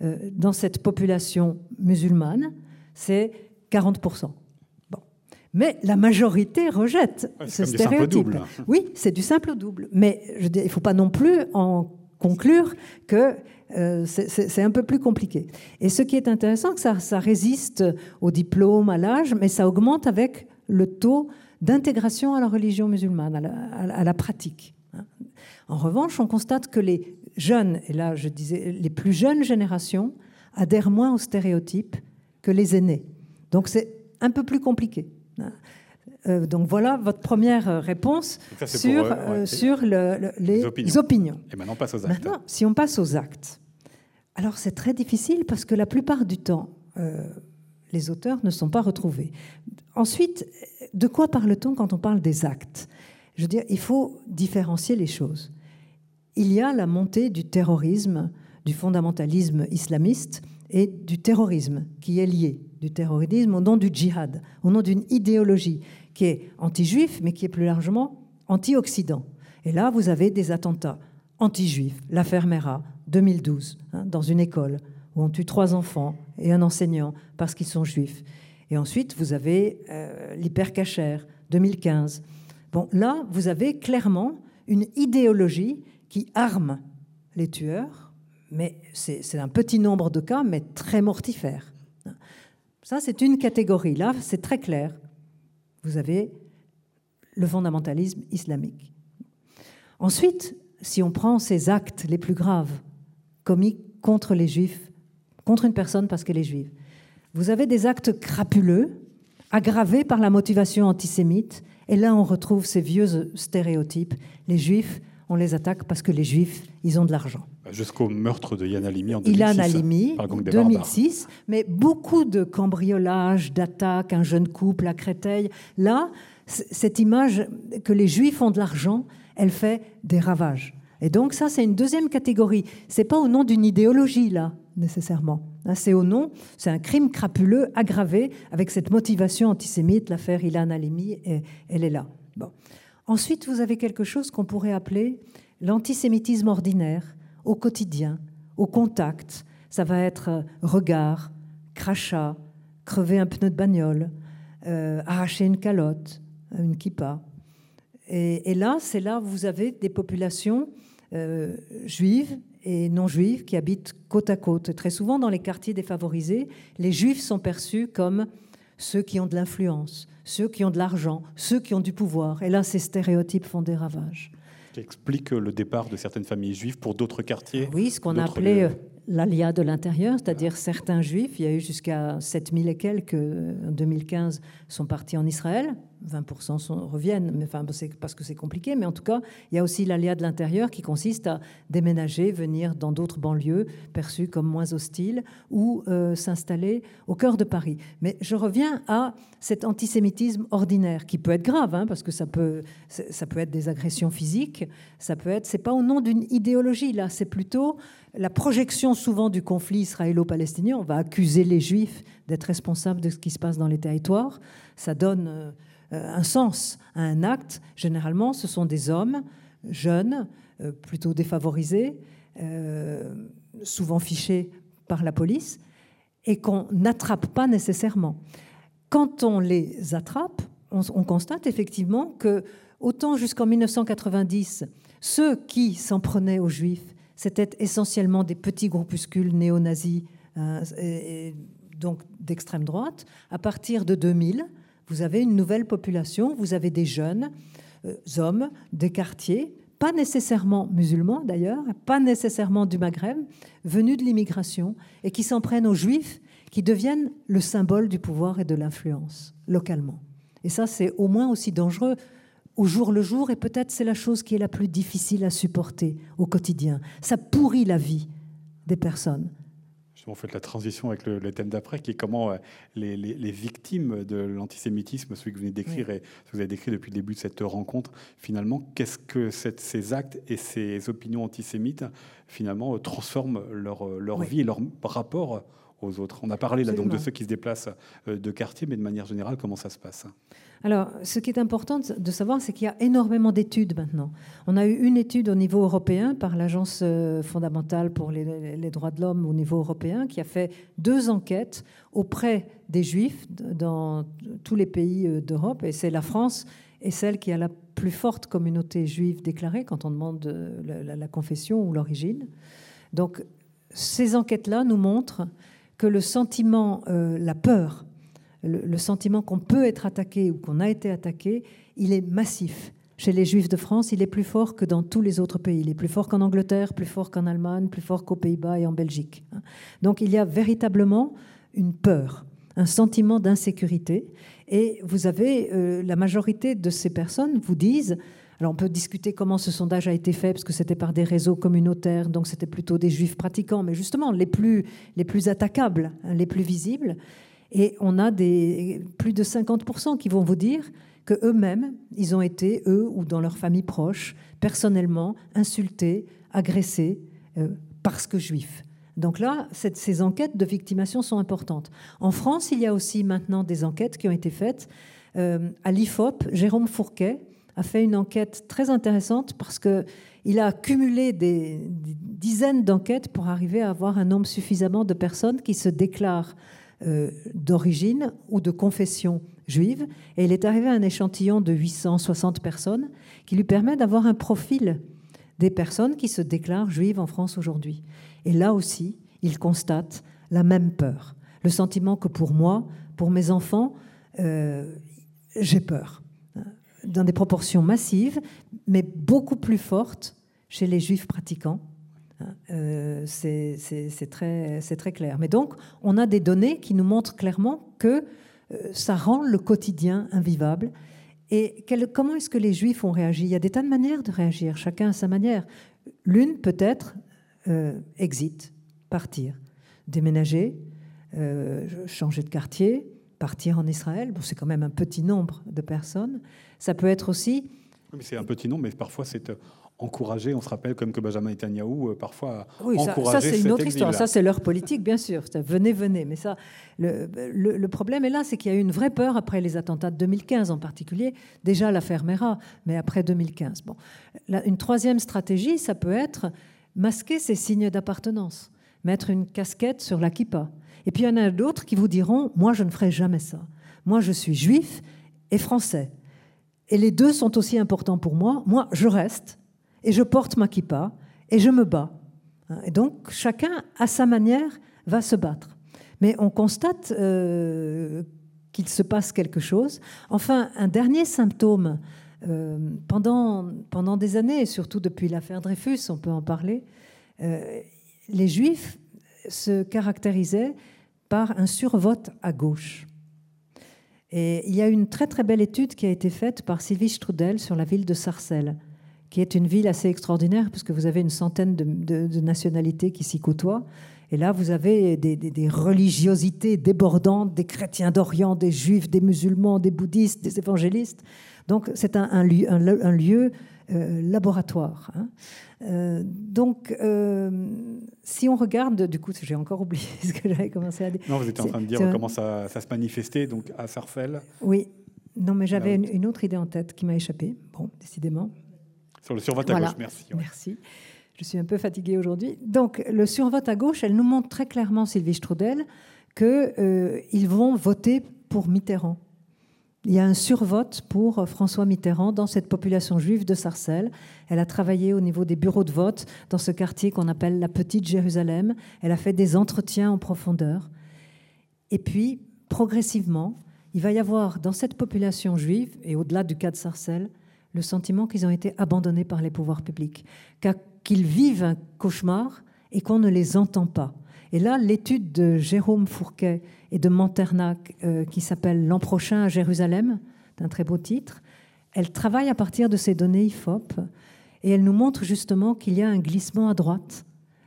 Euh, dans cette population musulmane, c'est 40%. Bon. Mais la majorité rejette ce stéréotype. Oui, c'est du simple au double. Mais je il ne faut pas non plus en conclure que euh, c'est un peu plus compliqué. Et ce qui est intéressant, c'est que ça, résiste au diplôme, à l'âge, mais ça augmente avec le taux d'intégration à la religion musulmane, à la, pratique. Hein. En revanche, on constate que les jeunes, et là je disais les plus jeunes générations, adhèrent moins aux stéréotypes que les aînés. Donc c'est un peu plus compliqué. Euh, donc voilà votre première euh, réponse sur, euh, sur les opinions. Et maintenant, on passe aux actes. Maintenant, si on passe aux actes, alors c'est très difficile parce que la plupart du temps, les auteurs ne sont pas retrouvés. Ensuite, de quoi parle-t-on quand on parle des actes? Je veux dire, il faut différencier les choses. Il y a la montée du terrorisme, du fondamentalisme islamiste et du terrorisme qui est lié, du terrorisme au nom du djihad, au nom d'une idéologie qui est anti-juif, mais qui est plus largement anti-occident. Et là, vous avez des attentats anti-juifs, l'affaire Mera, 2012, hein, dans une école où on tue trois enfants et un enseignant parce qu'ils sont juifs. Et ensuite, vous avez euh, l'hypercachère, 2015. Bon, là, vous avez clairement une idéologie qui arme les tueurs, mais c'est un petit nombre de cas, mais très mortifère. Ça, c'est une catégorie. Là, c'est très clair. Vous avez le fondamentalisme islamique. Ensuite, si on prend ces actes les plus graves commis contre les juifs, contre une personne parce qu'elle est juive, vous avez des actes crapuleux, aggravés par la motivation antisémite, et là on retrouve ces vieux stéréotypes. Les juifs, on les attaque parce que les juifs, ils ont de l'argent. Jusqu'au meurtre de Yann Halimi en 2006. Yann Halimi, 2006, mais beaucoup de cambriolages, d'attaques, un jeune couple à Créteil. Là, cette image que les juifs ont de l'argent, elle fait des ravages. Et donc ça, c'est une deuxième catégorie. C'est pas au nom d'une idéologie là, nécessairement. Hein, c'est au nom, c'est un crime crapuleux aggravé avec cette motivation antisémite. L'affaire Ilan Halimi, elle est là. Bon. Ensuite, vous avez quelque chose qu'on pourrait appeler l'antisémitisme ordinaire, au quotidien, au contact. Ça va être euh, regard, crachat, crever un pneu de bagnole, euh, arracher une calotte, une kippa. Et, là, c'est là où vous avez des populations euh, juives et non juives qui habitent côte à côte. Très souvent, dans les quartiers défavorisés, les juifs sont perçus comme ceux qui ont de l'influence, ceux qui ont de l'argent, ceux qui ont du pouvoir. Et là, ces stéréotypes font des ravages. Qui explique le départ de certaines familles juives pour d'autres quartiers Oui, ce qu'on a appelé euh, l'alia de l'intérieur, c'est-à-dire certains juifs, il y a eu jusqu'à 7000 et quelques en 2015, sont partis en Israël. 20% sont, reviennent, mais enfin, parce que c'est compliqué, mais en tout cas, il y a aussi l'aléa de l'intérieur qui consiste à déménager, venir dans d'autres banlieues perçues comme moins hostiles ou euh, s'installer au cœur de Paris. Mais je reviens à cet antisémitisme ordinaire qui peut être grave, hein, parce que ça peut, ça peut être des agressions physiques, ça peut être, c'est pas au nom d'une idéologie là, c'est plutôt la projection souvent du conflit israélo-palestinien. On va accuser les juifs d'être responsables de ce qui se passe dans les territoires. Ça donne euh, un sens à un acte. Généralement, ce sont des hommes jeunes, euh, plutôt défavorisés, euh, souvent fichés par la police, et qu'on n'attrape pas nécessairement. Quand on les attrape, on, constate effectivement que, autant jusqu'en 1990, ceux qui s'en prenaient aux juifs, c'était essentiellement des petits groupuscules néo-nazis, hein, donc d'extrême droite. À partir de 2000, vous avez une nouvelle population, vous avez des jeunes euh, hommes des quartiers, pas nécessairement musulmans d'ailleurs, pas nécessairement du Maghreb, venus de l'immigration et qui s'en prennent aux juifs qui deviennent le symbole du pouvoir et de l'influence localement. Et ça, c'est au moins aussi dangereux au jour le jour et peut-être c'est la chose qui est la plus difficile à supporter au quotidien. Ça pourrit la vie des personnes on fait la transition avec le, thème d'après, qui est comment euh, les, victimes de l'antisémitisme, celui que vous venez d'écrire et ce que vous avez décrit depuis le début de cette rencontre, finalement, qu'est-ce que ces actes et ces opinions antisémites, finalement, transforment leur, leur vie et leur rapport aux autres. On a parlé là donc de ceux qui se déplacent de quartier, mais de manière générale, comment ça se passe? Alors, ce qui est important de savoir, c'est qu'il y a énormément d'études maintenant. On a eu une étude au niveau européen par l'Agence euh, fondamentale pour les, droits de l'homme au niveau européen qui a fait deux enquêtes auprès des Juifs dans tous les pays euh, d'Europe. Et c'est la France et celle qui a la plus forte communauté juive déclarée quand on demande euh, la, confession ou l'origine. Donc, ces enquêtes-là nous montrent que le sentiment, la peur, le, sentiment qu'on peut être attaqué ou qu'on a été attaqué, il est massif. Chez les Juifs de France, il est plus fort que dans tous les autres pays. Il est plus fort qu'en Angleterre, plus fort qu'en Allemagne, plus fort qu'aux Pays-Bas et en Belgique. Donc il y a véritablement une peur, un sentiment d'insécurité. Et vous avez euh, la majorité de ces personnes vous disent, alors on peut discuter comment ce sondage a été fait, parce que c'était par des réseaux communautaires, donc c'était plutôt des juifs pratiquants, mais justement les plus, les plus attaquables, hein, les plus visibles. Et on a des, plus de 50% qui vont vous dire que eux-mêmes, ils ont été, eux ou dans leur famille proche, personnellement insultés, agressés euh, parce que juifs. Donc là, ces enquêtes de victimation sont importantes. En France, il y a aussi maintenant des enquêtes qui ont été faites euh, à l'IFOP. Jérôme Fourquet a fait une enquête très intéressante parce qu'il a cumulé des, dizaines d'enquêtes pour arriver à avoir un nombre suffisamment de personnes qui se déclarent euh, d'origine ou de confession juive. Et il est arrivé à un échantillon de 860 personnes qui lui permet d'avoir un profil des personnes qui se déclarent juives en France aujourd'hui. Et là aussi, il constate la même peur, le sentiment que pour moi, pour mes enfants, euh, j'ai peur, dans des proportions massives, mais beaucoup plus fortes chez les juifs pratiquants. Hein, euh, c'est très, clair. Mais donc, on a des données qui nous montrent clairement que euh, ça rend le quotidien invivable. Et comment est-ce que les juifs ont réagi? Il y a des tas de manières de réagir, chacun à sa manière. L'une peut-être exit, partir, déménager, changer de quartier, partir en Israël. Bon, c'est quand même un petit nombre de personnes. Ça peut être aussi. Oui, c'est un petit nombre, mais parfois c'est euh, encouragé. On se rappelle comme que Benjamin Netanyahu euh, parfois oui, ça, c'est une autre histoire. Ça c'est leur politique, bien sûr. venez, venez. Mais ça, le, le, problème est là, c'est qu'il y a eu une vraie peur après les attentats de 2015 en particulier. Déjà l'affaire Mera, mais après 2015. Bon, une troisième stratégie, ça peut être masquer ces signes d'appartenance, mettre une casquette sur la kippa. Et puis il y en a d'autres qui vous diront, moi je ne ferai jamais ça. Moi je suis juif et français. Et les deux sont aussi importants pour moi. Moi je reste et je porte ma kippa et je me bats. Et donc chacun à sa manière va se battre. Mais on constate euh, qu'il se passe quelque chose. Enfin, un dernier symptôme, euh, pendant, pendant des années, et surtout depuis l'affaire Dreyfus, on peut en parler, euh, les juifs se caractérisaient par un survote à gauche. Et il y a une très très belle étude qui a été faite par Sylvie Strudel sur la ville de Sarcelles, qui est une ville assez extraordinaire puisque vous avez une centaine de, nationalités qui s'y côtoient. Et là, vous avez des, religiosités débordantes, des chrétiens d'Orient, des juifs, des musulmans, des bouddhistes, des évangélistes. Donc c'est un, lieu, laboratoire. Hein. Euh, donc, euh, si on regarde, du coup, j'ai encore oublié ce que j'avais commencé à dire. Non, vous étiez en train de dire comment ça, ça, se manifestait donc à Sarfel. Oui, non, mais j'avais une, autre idée en tête qui m'a échappé. Bon, décidément. Sur le survote à gauche, merci. Merci. Je suis un peu fatiguée aujourd'hui. Donc, le survote à gauche, elle nous montre très clairement, Sylvie Strudel, qu'ils vont voter pour Mitterrand il y a un survote pour François Mitterrand dans cette population juive de Sarcelles. Elle a travaillé au niveau des bureaux de vote dans ce quartier qu'on appelle la Petite Jérusalem. Elle a fait des entretiens en profondeur. Et puis, progressivement, il va y avoir dans cette population juive, et au-delà du cas de Sarcelles, le sentiment qu'ils ont été abandonnés par les pouvoirs publics, qu'ils vivent un cauchemar et qu'on ne les entend pas. Et là, l'étude de Jérôme Fourquet et de Monternac, euh, qui s'appelle L'an prochain à Jérusalem, d'un très beau titre, elle travaille à partir de ces données IFOP et elle nous montre justement qu'il y a un glissement à droite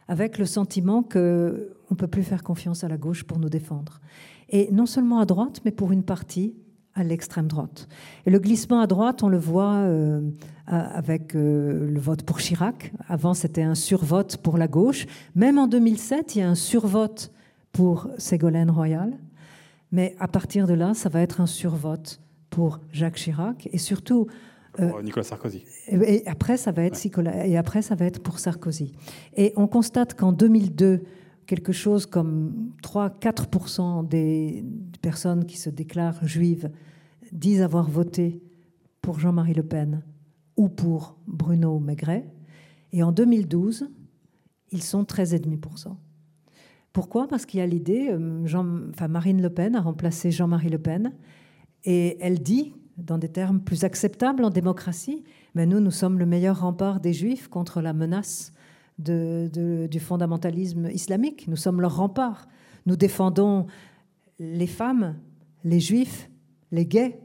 avec le sentiment qu'on ne peut plus faire confiance à la gauche pour nous défendre. Et non seulement à droite, mais pour une partie à l'extrême droite. Et le glissement à droite, on le voit euh, avec euh, le vote pour Chirac. Avant, c'était un survote pour la gauche. Même en 2007, il y a un survote pour Ségolène Royal. Mais à partir de là, ça va être un survote pour Jacques Chirac et surtout euh, Nicolas Sarkozy. Et après, ça va être et après, ça va être pour Sarkozy. Et on constate qu'en 2002, quelque chose comme 3-4% des personnes qui se déclarent juives disent avoir voté pour Jean-Marie Le Pen ou pour Bruno Maigret. Et en 2012, ils sont 13,5%. Pourquoi? Parce qu'il y a l'idée, euh, Marine Le Pen a remplacé Jean-Marie Le Pen, et elle dit, dans des termes plus acceptables en démocratie, mais nous, nous sommes le meilleur rempart des Juifs contre la menace du fondamentalisme islamique. Nous sommes leur rempart. Nous défendons les femmes, les juifs, les gays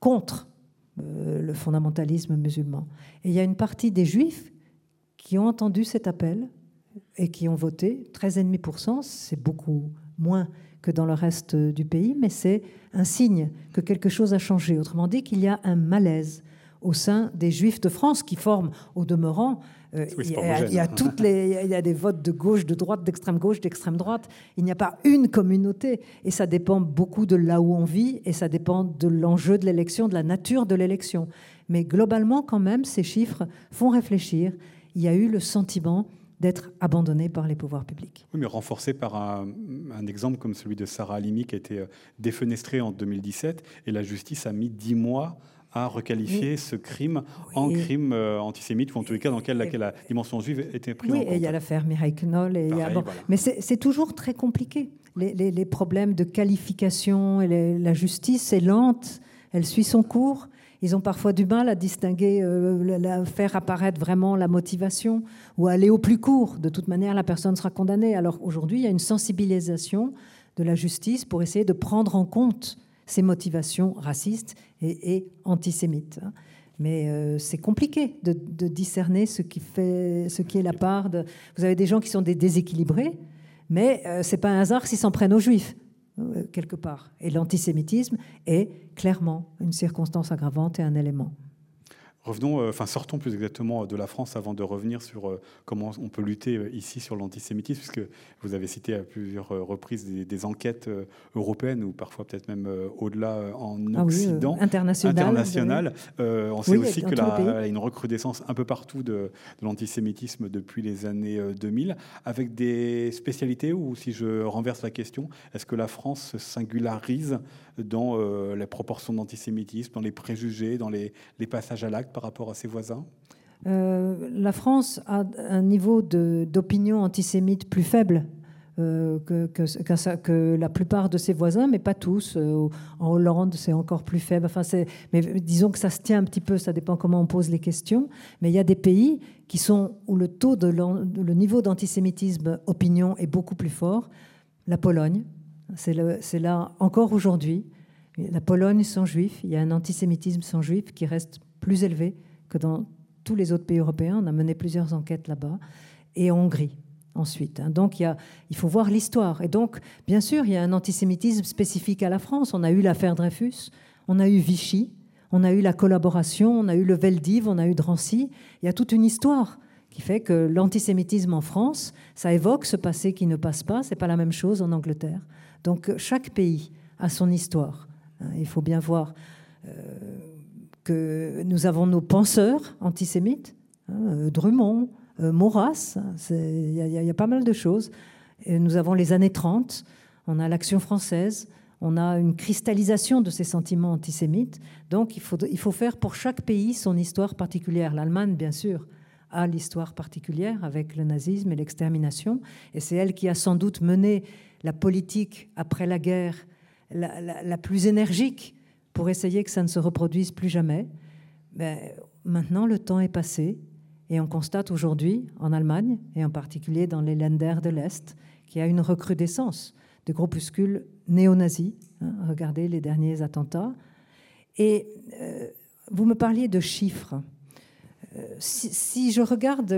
contre euh, le fondamentalisme musulman. Et il y a une partie des juifs qui ont entendu cet appel et qui ont voté. 13,5%, c'est beaucoup moins que dans le reste du pays, mais c'est un signe que quelque chose a changé. Autrement dit, qu'il y a un malaise au sein des Juifs de France qui forment au demeurant Euh, il, y a, toutes les, il y a des votes de gauche, de droite, d'extrême gauche, d'extrême droite. Il n'y a pas une communauté. Et ça dépend beaucoup de là où on vit et ça dépend de l'enjeu de l'élection, de la nature de l'élection. Mais globalement, quand même, ces chiffres font réfléchir. Il y a eu le sentiment d'être abandonné par les pouvoirs publics. Oui, mais renforcé par un, exemple comme celui de Sarah Halimi qui a été euh, défenestrée en 2017 et la justice a mis dix mois à requalifier ce crime en crime euh, antisémite, ou en tous les cas dans lequel la, dimension juive était prise en compte. Oui, et il y a l'affaire Mireille Knoll. Et Mais c'est toujours très compliqué. Les, problèmes de qualification et la justice est lente, elle suit son cours. Ils ont parfois du mal à distinguer, euh, à faire apparaître vraiment la motivation ou à aller au plus court. De toute manière, la personne sera condamnée. Alors aujourd'hui, il y a une sensibilisation de la justice pour essayer de prendre en compte ces motivations racistes et, antisémites. Mais euh, c'est compliqué de, discerner ce qui, fait, ce qui est la part de... Vous avez des gens qui sont des déséquilibrés, mais euh, c'est pas un hasard s'ils s'en prennent aux juifs, euh, quelque part. Et l'antisémitisme est clairement une circonstance aggravante et un élément. Revenons, euh, enfin sortons plus exactement de la France avant de revenir sur euh, comment on peut lutter euh, ici sur l'antisémitisme, puisque vous avez cité à plusieurs reprises des, enquêtes européennes ou parfois peut-être même au-delà en ah Occident, international. on sait aussi qu'il y a une recrudescence un peu partout de, de l'antisémitisme depuis les années 2000, avec des spécialités ou si je renverse la question, est-ce que la France se singularise dans euh, les proportions d'antisémitisme, dans les préjugés, dans les, passages à l'acte par rapport à ses voisins? Euh, La France a un niveau d'opinion antisémite plus faible euh, que, la plupart de ses voisins, mais pas tous. en Hollande, c'est encore plus faible. Enfin, mais disons que ça se tient un petit peu, ça dépend comment on pose les questions. Mais il y a des pays qui sont où le taux de le niveau d'antisémitisme opinion est beaucoup plus fort. La Pologne, c'est là encore aujourd'hui. La Pologne sans juifs, il y a un antisémitisme sans juifs qui reste plus élevé que dans tous les autres pays européens. On a mené plusieurs enquêtes là-bas. Et en Hongrie ensuite. Hein. Donc il, faut voir l'histoire. Et donc, bien sûr, il y a un antisémitisme spécifique à la France. On a eu l'affaire Dreyfus, on a eu Vichy, on a eu la collaboration, on a eu le Veldiv, on a eu Drancy. Il y a toute une histoire qui fait que l'antisémitisme en France, ça évoque ce passé qui ne passe pas. C'est pas la même chose en Angleterre. Donc chaque pays a son histoire. Hein, il faut bien voir euh, que nous avons nos penseurs antisémites, Drummond, Maurras, il y, a pas mal de choses. Nous avons les années 30, on a l'action française, on a une cristallisation de ces sentiments antisémites. Donc il faut, il faut faire pour chaque pays son histoire particulière. L'Allemagne, bien sûr, a l'histoire particulière avec le nazisme et l'extermination. Et c'est elle qui a sans doute mené la politique après la guerre la, plus énergique pour essayer que ça ne se reproduise plus jamais. Mais maintenant, le temps est passé et on constate aujourd'hui en Allemagne, et en particulier dans les Länder de l'Est, qu'il y a une recrudescence de groupuscules néo-nazis. Hein, regardez les derniers attentats. Et euh, vous me parliez de chiffres. Si, je regarde,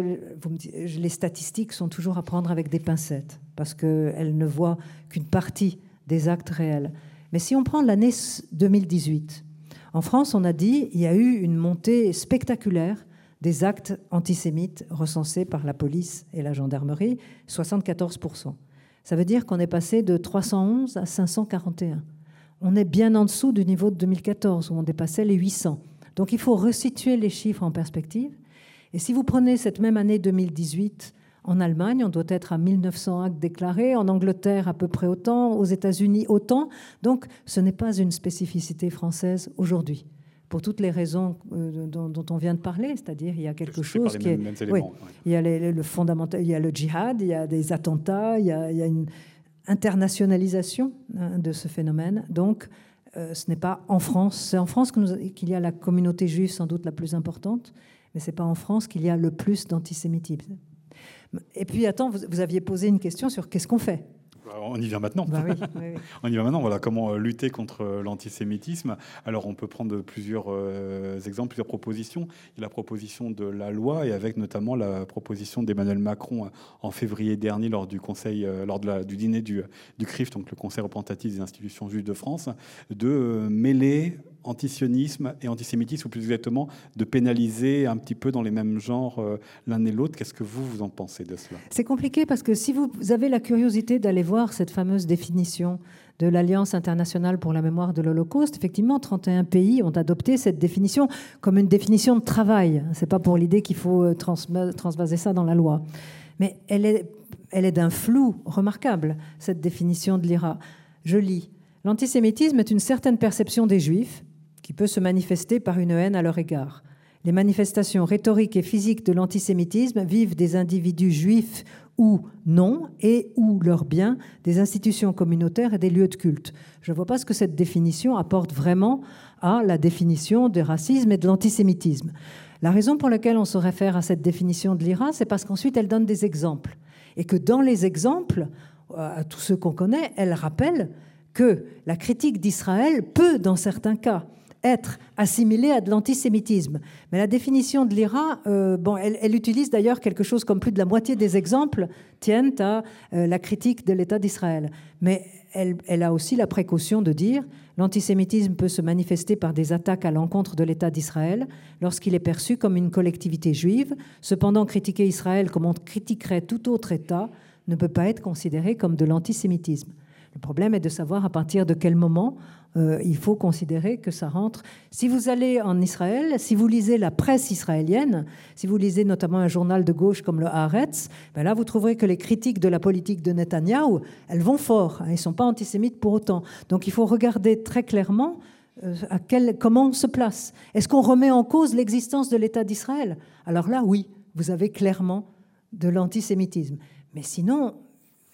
les statistiques sont toujours à prendre avec des pincettes, parce qu'elles ne voient qu'une partie des actes réels. Mais si on prend l'année 2018, en France, on a dit il y a eu une montée spectaculaire des actes antisémites recensés par la police et la gendarmerie, 74%. Ça veut dire qu'on est passé de 311 à 541. On est bien en dessous du niveau de 2014, où on dépassait les 800. Donc il faut resituer les chiffres en perspective. Et si vous prenez cette même année 2018, en Allemagne, on doit être à 1900 actes déclarés, en Angleterre à peu près autant, aux États-Unis autant. Donc ce n'est pas une spécificité française aujourd'hui pour toutes les raisons euh, dont, on vient de parler, c'est-à-dire il y a quelque chose qui est, il y a le fondamental, il y a le djihad, il y a des attentats, il y a, une internationalisation hein, de ce phénomène. Donc euh, ce n'est pas en France. C'est en France qu'il y a la communauté juive sans doute la plus importante, mais ce n'est pas en France qu'il y a le plus d'antisémitisme. Et puis, attends, vous aviez posé une question sur qu'est-ce qu'on fait? On y vient maintenant. Bah on y va maintenant. Voilà comment euh, lutter contre euh, l'antisémitisme. Alors, on peut prendre plusieurs euh, exemples, plusieurs propositions. Il y a la proposition de la loi et avec notamment la proposition d'Emmanuel Macron en février dernier lors du conseil, lors du dîner du, du CRIF, donc le Conseil représentatif des institutions juives de France, de mêler antisionisme et antisémitisme, ou plus exactement de pénaliser un petit peu dans les mêmes genres euh, l'un et l'autre. Qu'est-ce que vous, vous en pensez de cela? C'est compliqué parce que si vous avez la curiosité d'aller voir cette fameuse définition de l'Alliance internationale pour la mémoire de l'Holocauste, effectivement, 31 pays ont adopté cette définition comme une définition de travail. Ce n'est pas pour l'idée qu'il faut euh, transvaser ça dans la loi. Mais elle est, elle est d'un flou remarquable, cette définition de l'IRA. Je lis. L'antisémitisme est une certaine perception des Juifs qui peut se manifester par une haine à leur égard. Les manifestations rhétoriques et physiques de l'antisémitisme vivent des individus juifs ou non, et ou leurs biens, des institutions communautaires et des lieux de culte. Je ne vois pas ce que cette définition apporte vraiment à la définition du racisme et de l'antisémitisme. La raison pour laquelle on se réfère à cette définition de l'IRA, c'est parce qu'ensuite elle donne des exemples. Et que dans les exemples, euh, à tous ceux qu'on connaît, elle rappelle que la critique d'Israël peut, dans certains cas, être assimilé à de l'antisémitisme. Mais la définition de l'IRA, euh, bon, elle, utilise d'ailleurs quelque chose comme plus de la moitié des exemples tiennent à euh, la critique de l'État d'Israël. Mais elle, elle, a aussi la précaution de dire l'antisémitisme peut se manifester par des attaques à l'encontre de l'État d'Israël lorsqu'il est perçu comme une collectivité juive. Cependant, critiquer Israël comme on critiquerait tout autre État ne peut pas être considéré comme de l'antisémitisme. Le problème est de savoir à partir de quel moment euh, il faut considérer que ça rentre. Si vous allez en Israël, si vous lisez la presse israélienne, si vous lisez notamment un journal de gauche comme le Haaretz, ben là vous trouverez que les critiques de la politique de Netanyahou, elles vont fort. Hein, ils ne sont pas antisémites pour autant. Donc il faut regarder très clairement euh, à quel, comment on se place. Est-ce qu'on remet en cause l'existence de l'État d'Israël? Alors là, oui, vous avez clairement de l'antisémitisme. Mais sinon,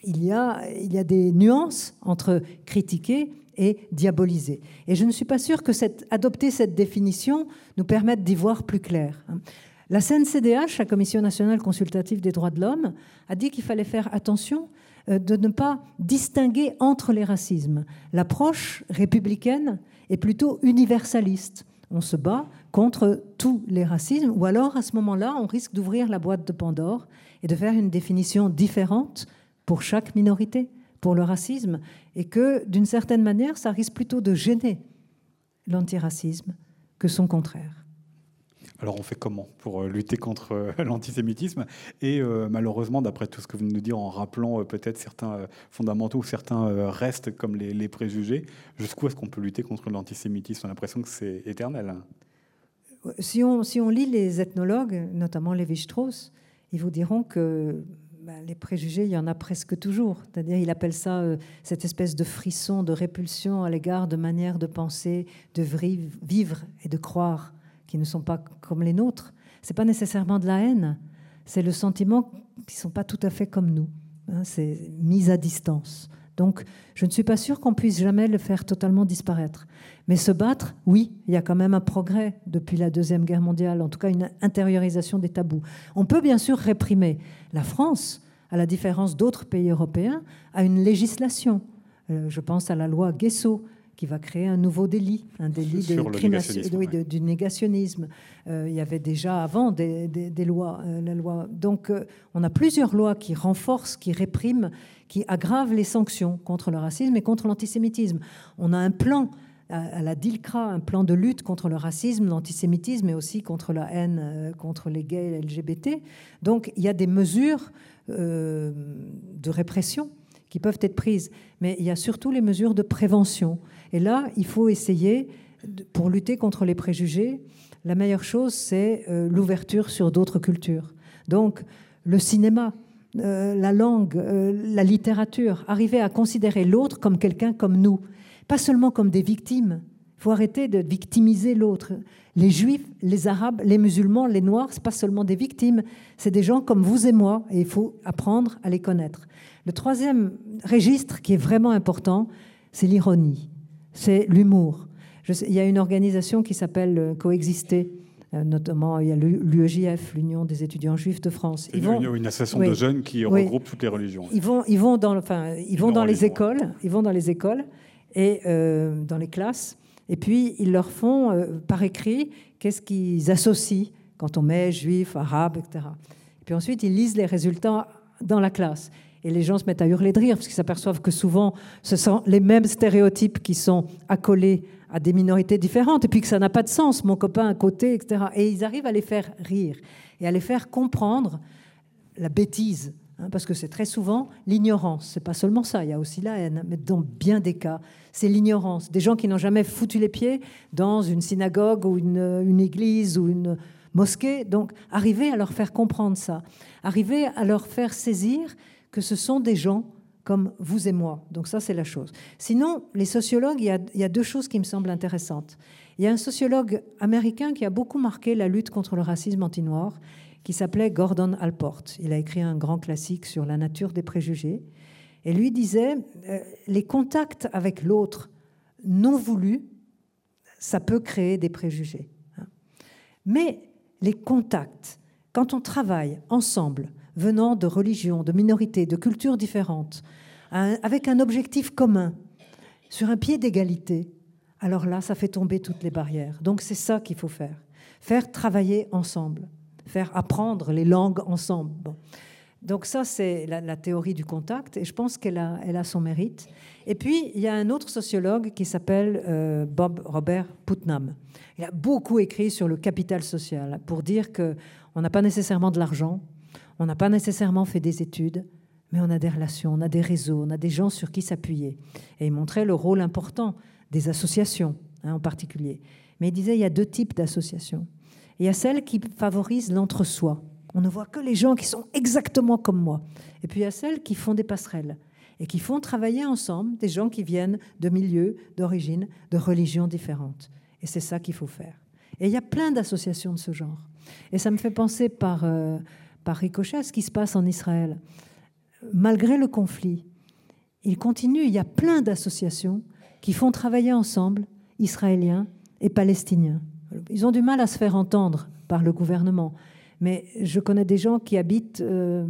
il y, a, des nuances entre critiquer et diaboliser. Et je ne suis pas sûre que cette, adopter cette définition nous permette d'y voir plus clair. Hein. La CNCDH, la Commission nationale consultative des droits de l'homme, a dit qu'il fallait faire attention euh, de ne pas distinguer entre les racismes. L'approche républicaine est plutôt universaliste. On se bat contre tous les racismes, ou alors à ce moment-là, on risque d'ouvrir la boîte de Pandore et de faire une définition différente pour chaque minorité pour le racisme et que, d'une certaine manière, ça risque plutôt de gêner l'antiracisme que son contraire. Alors on fait comment pour euh, lutter contre euh, l'antisémitisme? Et euh, malheureusement, d'après tout ce que vous nous dites, en rappelant peut-être certains fondamentaux ou certains restes comme les, préjugés, jusqu'où est-ce qu'on peut lutter contre l'antisémitisme? On a l'impression que c'est éternel. Hein. Si on, si on lit les ethnologues, notamment Lévi-Strauss, ils vous diront que bah, les préjugés, il y en a presque toujours. C'est-à-dire, il appelle ça euh, cette espèce de frisson, de répulsion à l'égard de manières de penser, de vivre et de croire qui ne sont pas comme les nôtres. C'est pas nécessairement de la haine, c'est le sentiment qu'ils ne sont pas tout à fait comme nous. Hein, c'est mise à distance. Donc, je ne suis pas sûre qu'on puisse jamais le faire totalement disparaître. Mais se battre, oui, il y a quand même un progrès depuis la Deuxième Guerre mondiale, en tout cas une intériorisation des tabous. On peut bien sûr réprimer. La France, à la différence d'autres pays européens, a une législation. Euh, je pense à la loi Guesso, qui va créer un nouveau délit, un délit de du négationnisme. Euh, il y avait déjà avant des, lois, euh, la loi. Donc, on a plusieurs lois qui renforcent, qui répriment qui aggrave les sanctions contre le racisme et contre l'antisémitisme. On a un plan à la DILCRA, un plan de lutte contre le racisme, l'antisémitisme et aussi contre la haine euh, contre les gays et LGBT. Donc il y a des mesures euh, de répression qui peuvent être prises, mais il y a surtout les mesures de prévention. Et là, il faut essayer, pour lutter contre les préjugés, la meilleure chose, c'est euh, l'ouverture sur d'autres cultures. Donc le cinéma, euh, la langue, euh, la littérature, arriver à considérer l'autre comme quelqu'un comme nous, pas seulement comme des victimes. Il faut arrêter de victimiser l'autre. Les juifs, les arabes, les musulmans, les noirs, ce pas seulement des victimes, c'est des gens comme vous et moi, et il faut apprendre à les connaître. Le troisième registre qui est vraiment important, c'est l'ironie, c'est l'humour. Il y a une organisation qui s'appelle euh, Coexister, notamment il y a l'UEJF, l'Union des étudiants juifs de France. Ils vont, une association de jeunes qui regroupe toutes les religions. Ils vont, ils vont dans, enfin, ils vont dans les écoles, ils vont dans les écoles et euh, dans les classes, et puis ils leur font euh, par écrit qu'est-ce qu'ils associent quand on met juif, arabe, etc. Et puis ensuite ils lisent les résultats dans la classe. Et les gens se mettent à hurler de rire parce qu'ils s'aperçoivent que souvent, ce sont les mêmes stéréotypes qui sont accolés à des minorités différentes, et puis que ça n'a pas de sens, mon copain à côté, etc. Et ils arrivent à les faire rire et à les faire comprendre la bêtise, hein, parce que c'est très souvent l'ignorance. C'est pas seulement ça, il y a aussi la haine, mais dans bien des cas, c'est l'ignorance. Des gens qui n'ont jamais foutu les pieds dans une synagogue ou une, une église ou une mosquée. Donc, arriver à leur faire comprendre ça, arriver à leur faire saisir que ce sont des gens comme vous et moi. Donc ça, c'est la chose. Sinon, les sociologues, il y, a, deux choses qui me semblent intéressantes. Il y a un sociologue américain qui a beaucoup marqué la lutte contre le racisme anti-noir, qui s'appelait Gordon Alport. Il a écrit un grand classique sur la nature des préjugés. Et lui disait, euh, les contacts avec l'autre non voulus, ça peut créer des préjugés. Hein. Mais les contacts, quand on travaille ensemble, venant de religions, de minorités, de cultures différentes, avec un objectif commun, sur un pied d'égalité, alors là, ça fait tomber toutes les barrières. Donc c'est ça qu'il faut faire. Faire travailler ensemble, faire apprendre les langues ensemble. Donc ça, c'est la, théorie du contact, et je pense qu'elle a, son mérite. Et puis, il y a un autre sociologue qui s'appelle euh, Bob Robert Putnam. Il a beaucoup écrit sur le capital social pour dire qu'on n'a pas nécessairement de l'argent, on n'a pas nécessairement fait des études, mais on a des relations, on a des réseaux, on a des gens sur qui s'appuyer. Et il montrait le rôle important des associations hein, en particulier. Mais il disait il y a deux types d'associations. Il y a celles qui favorisent l'entre-soi. On ne voit que les gens qui sont exactement comme moi. Et puis il y a celles qui font des passerelles et qui font travailler ensemble des gens qui viennent de milieux, d'origines, de religions différentes. Et c'est ça qu'il faut faire. Et il y a plein d'associations de ce genre. Et ça me fait penser par, euh, par ricochet ce qui se passe en Israël. Malgré le conflit, il continue, il y a plein d'associations qui font travailler ensemble Israéliens et Palestiniens. Ils ont du mal à se faire entendre par le gouvernement, mais je connais des gens qui habitent euh,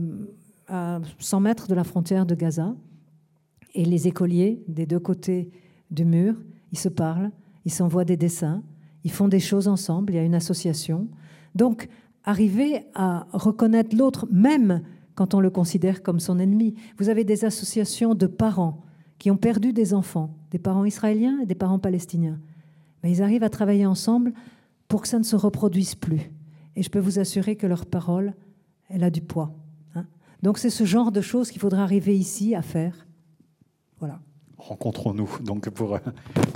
à 100 mètres de la frontière de Gaza, et les écoliers des deux côtés du mur, ils se parlent, ils s'envoient des dessins, ils font des choses ensemble, il y a une association. Donc, arriver à reconnaître l'autre, même quand on le considère comme son ennemi. Vous avez des associations de parents qui ont perdu des enfants, des parents israéliens et des parents palestiniens. Mais ils arrivent à travailler ensemble pour que ça ne se reproduise plus. Et je peux vous assurer que leur parole, elle a du poids. Hein. Donc c'est ce genre de choses qu'il faudra arriver ici à faire. Voilà. Rencontrons-nous donc pour euh,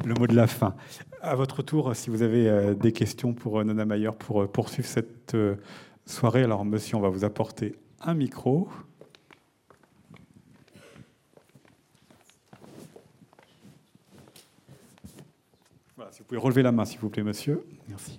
le mot de la fin. À votre tour, si vous avez euh, des questions pour euh, Nona Mayer pour poursuivre cette soirée, alors monsieur, on va vous apporter un micro. Voilà, si vous pouvez relever la main, s'il vous plaît, monsieur. Merci.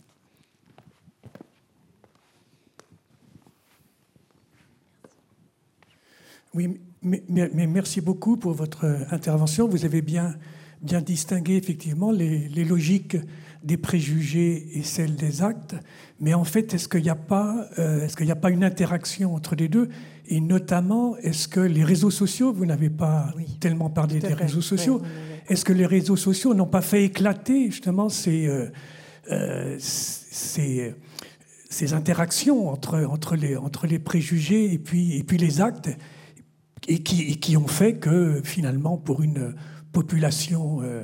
Oui, mais, merci beaucoup pour votre intervention. Vous avez bien, bien distingué effectivement les, logiques des préjugés et celles des actes. Mais en fait, est-ce qu'il n'y a, pas, euh, est-ce qu'il n'y a pas une interaction entre les deux? Et notamment, est-ce que les réseaux sociaux, vous n'avez pas tellement parlé des réseaux sociaux, est-ce que les réseaux sociaux n'ont pas fait éclater justement ces, euh, euh, ces, ces, interactions entre, entre, les, entre les préjugés et puis, et puis les actes? Et qui, qui, ont fait que finalement, pour une population, euh,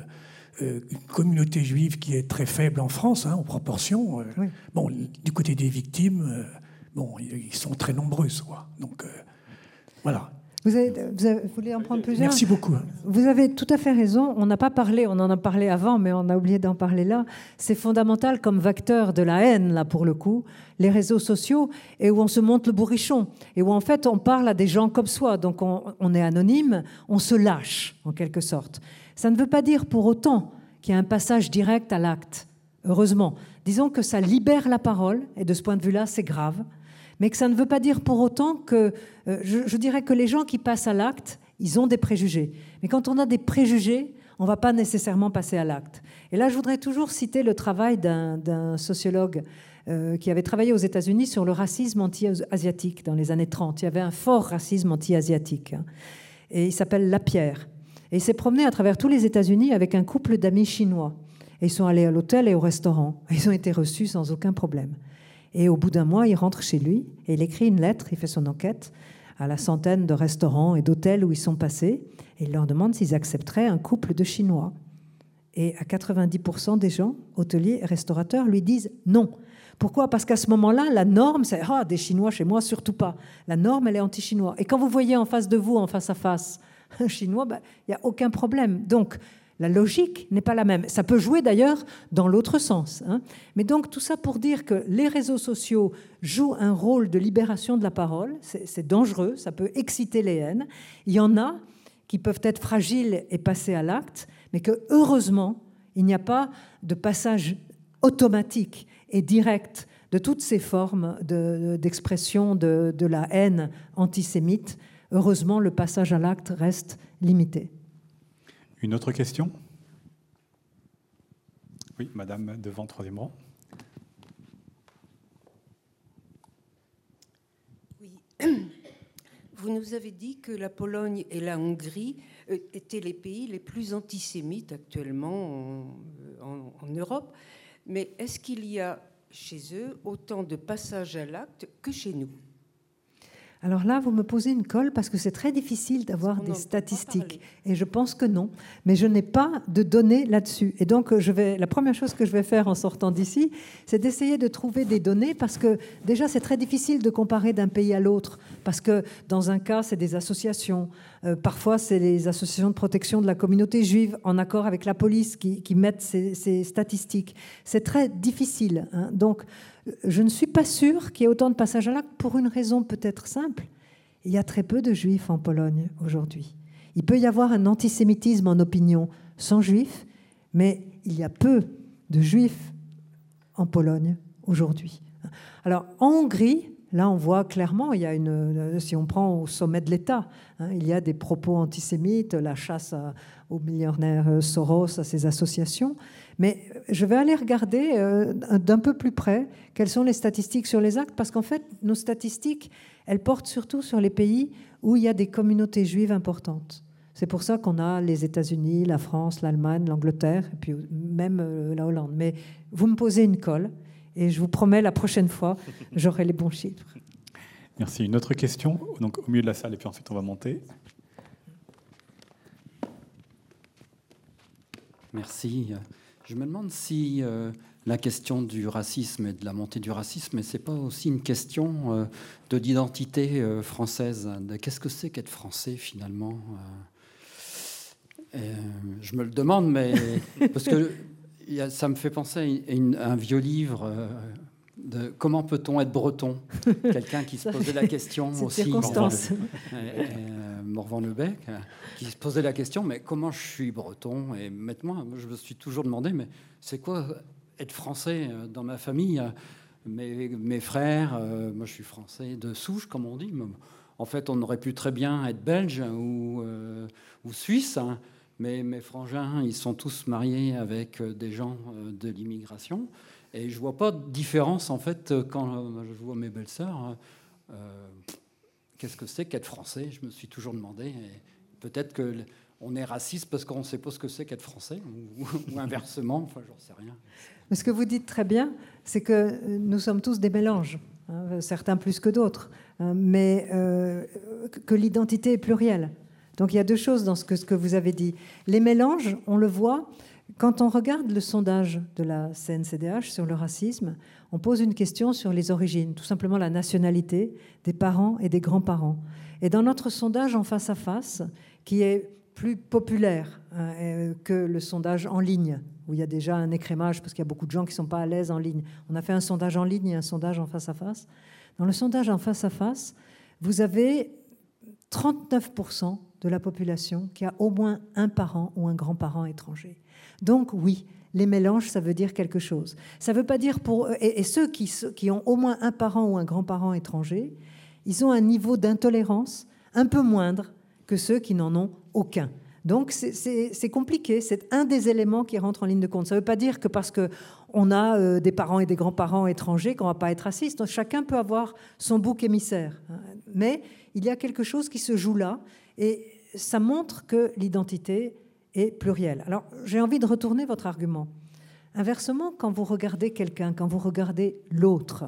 euh, une communauté juive qui est très faible en France, hein, en proportion, euh, bon, du côté des victimes, bon, ils sont très nombreux, quoi. Donc voilà. Vous, voulez en prendre plusieurs Merci beaucoup. Vous avez tout à fait raison. On n'a pas parlé, on en a parlé avant, mais on a oublié d'en parler là. C'est fondamental comme vecteur de la haine, là, pour le coup, les réseaux sociaux, et où on se monte le bourrichon, et où en fait on parle à des gens comme soi. Donc on, on est anonyme, on se lâche, en quelque sorte. Ça ne veut pas dire pour autant qu'il y a un passage direct à l'acte. Heureusement. Disons que ça libère la parole, et de ce point de vue-là, c'est grave mais que ça ne veut pas dire pour autant que, euh, je, dirais que les gens qui passent à l'acte, ils ont des préjugés. Mais quand on a des préjugés, on ne va pas nécessairement passer à l'acte. Et là, je voudrais toujours citer le travail d'un sociologue euh, qui avait travaillé aux États-Unis sur le racisme anti-asiatique dans les années 30. Il y avait un fort racisme anti-asiatique. Hein. Et il s'appelle Lapierre. Et il s'est promené à travers tous les États-Unis avec un couple d'amis chinois. Et ils sont allés à l'hôtel et au restaurant. ils ont été reçus sans aucun problème. Et au bout d'un mois, il rentre chez lui et il écrit une lettre, il fait son enquête à la centaine de restaurants et d'hôtels où ils sont passés, et il leur demande s'ils accepteraient un couple de Chinois. Et à 90% des gens, hôteliers et restaurateurs, lui disent non. Pourquoi? Parce qu'à ce moment-là, la norme, c'est ah, des Chinois chez moi, surtout pas. La norme, elle est anti-chinois. Et quand vous voyez en face de vous, en face à face, un Chinois, ben, il n'y a aucun problème. Donc, la logique n'est pas la même. Ça peut jouer d'ailleurs dans l'autre sens. Hein. Mais donc tout ça pour dire que les réseaux sociaux jouent un rôle de libération de la parole. C'est dangereux, ça peut exciter les haines. Il y en a qui peuvent être fragiles et passer à l'acte, mais que heureusement, il n'y a pas de passage automatique et direct de toutes ces formes d'expression de, de la haine antisémite. Heureusement, le passage à l'acte reste limité. Une autre question? Oui, Madame devant, troisième rang. Oui. Vous nous avez dit que la Pologne et la Hongrie euh, étaient les pays les plus antisémites actuellement en, en Europe. Mais est-ce qu'il y a chez eux autant de passages à l'acte que chez nous? Alors là, vous me posez une colle parce que c'est très difficile d'avoir des statistiques. Et je pense que non. Mais je n'ai pas de données là-dessus. Et donc, je vais, la première chose que je vais faire en sortant d'ici, c'est d'essayer de trouver des données parce que déjà, c'est très difficile de comparer d'un pays à l'autre. Parce que dans un cas, c'est des associations. Euh, parfois, c'est les associations de protection de la communauté juive en accord avec la police qui, mettent ces, statistiques. C'est très difficile. Hein. Donc, je ne suis pas sûre qu'il y ait autant de passages à l'acte pour une raison peut-être simple. Il y a très peu de juifs en Pologne aujourd'hui. Il peut y avoir un antisémitisme en opinion sans juifs, mais il y a peu de juifs en Pologne aujourd'hui. Alors en Hongrie, là on voit clairement, il y a une, si on prend au sommet de l'État, hein, il y a des propos antisémites, la chasse aux millionnaires Soros, à ces associations. Mais je vais aller regarder euh, d'un peu plus près quelles sont les statistiques sur les actes, parce qu'en fait, nos statistiques, elles portent surtout sur les pays où il y a des communautés juives importantes. C'est pour ça qu'on a les États-Unis, la France, l'Allemagne, l'Angleterre, et puis même euh, la Hollande. Mais vous me posez une colle, et je vous promets, la prochaine fois, j'aurai les bons chiffres. Merci. Une autre question, donc au milieu de la salle, et puis ensuite on va monter. Merci. Je me demande si euh, la question du racisme et de la montée du racisme, c'est pas aussi une question euh, de l'identité euh, française. qu'est-ce que c'est qu'être français finalement Je me le demande, mais parce que ça me fait penser à, un vieux livre. De comment peut-on être breton Quelqu'un qui se posait la question aussi. Circonstance. Morvan-Lebec, qui se posait la question, mais comment je suis breton Et maintenant, je me suis toujours demandé, mais c'est quoi être français euh, dans ma famille mes, mes, frères, euh, moi je suis français de souche, comme on dit. En fait, on aurait pu très bien être belge ou, euh, ou suisse, hein, mais mes frangins, ils sont tous mariés avec des gens de l'immigration. Et je vois pas de différence, en fait, quand je vois mes belles-sœurs. Hein, qu'est-ce que c'est qu'être français? Je me suis toujours demandé. Peut-être que on est raciste parce qu'on ne sait pas ce que c'est qu'être français, ou, inversement, enfin, j'en sais rien. Ce que vous dites très bien, c'est que nous sommes tous des mélanges, hein, certains plus que d'autres, hein, mais euh, que l'identité est plurielle. Donc il y a deux choses dans ce que vous avez dit. Les mélanges, on le voit, quand on regarde le sondage de la CNCDH sur le racisme, on pose une question sur les origines, tout simplement la nationalité des parents et des grands-parents. Et dans notre sondage en face à face, qui est plus populaire hein, euh, que le sondage en ligne, où il y a déjà un écrémage, parce qu'il y a beaucoup de gens qui ne sont pas à l'aise en ligne. On a fait un sondage en ligne et un sondage en face à face. Dans le sondage en face à face, vous avez 39% de la population qui a au moins un parent ou un grand-parent étranger. Donc oui, les mélanges, ça veut dire quelque chose. Ça veut pas dire pour et, ceux qui, ont au moins un parent ou un grand-parent étranger, ils ont un niveau d'intolérance un peu moindre que ceux qui n'en ont aucun. Donc c'est compliqué, c'est un des éléments qui rentre en ligne de compte. Ça ne veut pas dire que parce qu'on a euh, des parents et des grands-parents étrangers qu'on ne va pas être raciste. Chacun peut avoir son bouc émissaire. Mais il y a quelque chose qui se joue là et ça montre que l'identité et pluriel. Alors, j'ai envie de retourner votre argument. Inversement, quand vous regardez quelqu'un, quand vous regardez l'autre,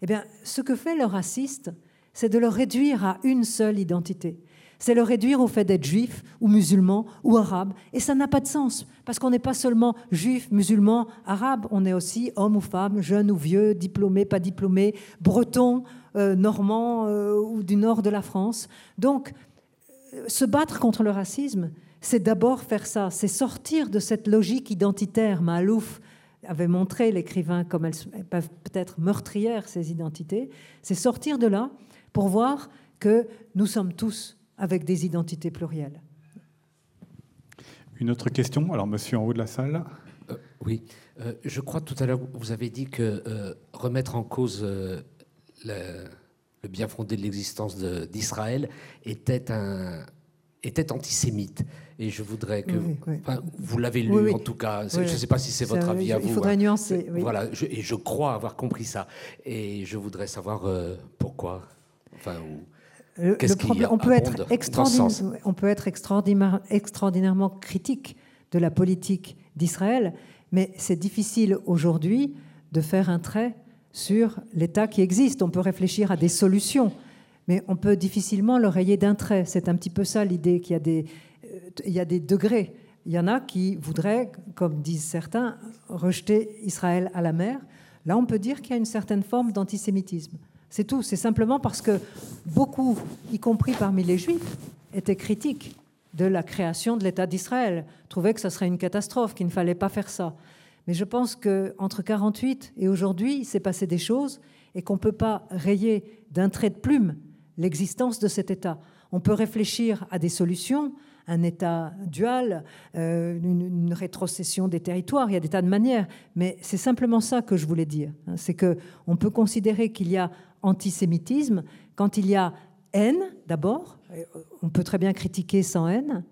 eh bien, ce que fait le raciste, c'est de le réduire à une seule identité. C'est le réduire au fait d'être juif ou musulman ou arabe. Et ça n'a pas de sens, parce qu'on n'est pas seulement juif, musulman, arabe, on est aussi homme ou femme, jeune ou vieux, diplômé, pas diplômé, breton, euh, normand euh, ou du nord de la France. Donc, euh, se battre contre le racisme, c'est d'abord faire ça, c'est sortir de cette logique identitaire. Malouf avait montré l'écrivain comme elles peuvent peut-être meurtrières, ces identités. C'est sortir de là pour voir que nous sommes tous avec des identités plurielles. Une autre question? Alors, monsieur en haut de la salle. Euh, oui, euh, je crois tout à l'heure, vous avez dit que euh, remettre en cause le, le, bien fondé de l'existence d'Israël était, un, était antisémite. Et je voudrais que. vous l'avez lu en tout cas. je ne sais pas si c'est votre avis à vous. Il faudrait hein. nuancer. Voilà, et je crois avoir compris ça. Et je voudrais savoir pourquoi. Enfin, le problème, on, peut être on peut être extraordinairement critique de la politique d'Israël, mais c'est difficile aujourd'hui de faire un trait sur l'État qui existe. On peut réfléchir à des solutions, mais on peut difficilement le rayer d'un trait. C'est un petit peu ça l'idée qu'il y a des, euh, il y a des degrés. Il y en a qui voudraient, comme disent certains, rejeter Israël à la mer. Là, on peut dire qu'il y a une certaine forme d'antisémitisme. C'est tout. C'est simplement parce que beaucoup, y compris parmi les Juifs, étaient critiques de la création de l'État d'Israël, trouvaient que ce serait une catastrophe, qu'il ne fallait pas faire ça. Mais je pense qu'entre 48 et aujourd'hui, il s'est passé des choses et qu'on ne peut pas rayer d'un trait de plume l'existence de cet État. On peut réfléchir à des solutions, un État dual, euh, une, rétrocession des territoires, il y a des tas de manières, mais c'est simplement ça que je voulais dire. Hein. C'est qu'on peut considérer qu'il y a antisémitisme quand il y a haine, d'abord, on peut très bien critiquer sans haine,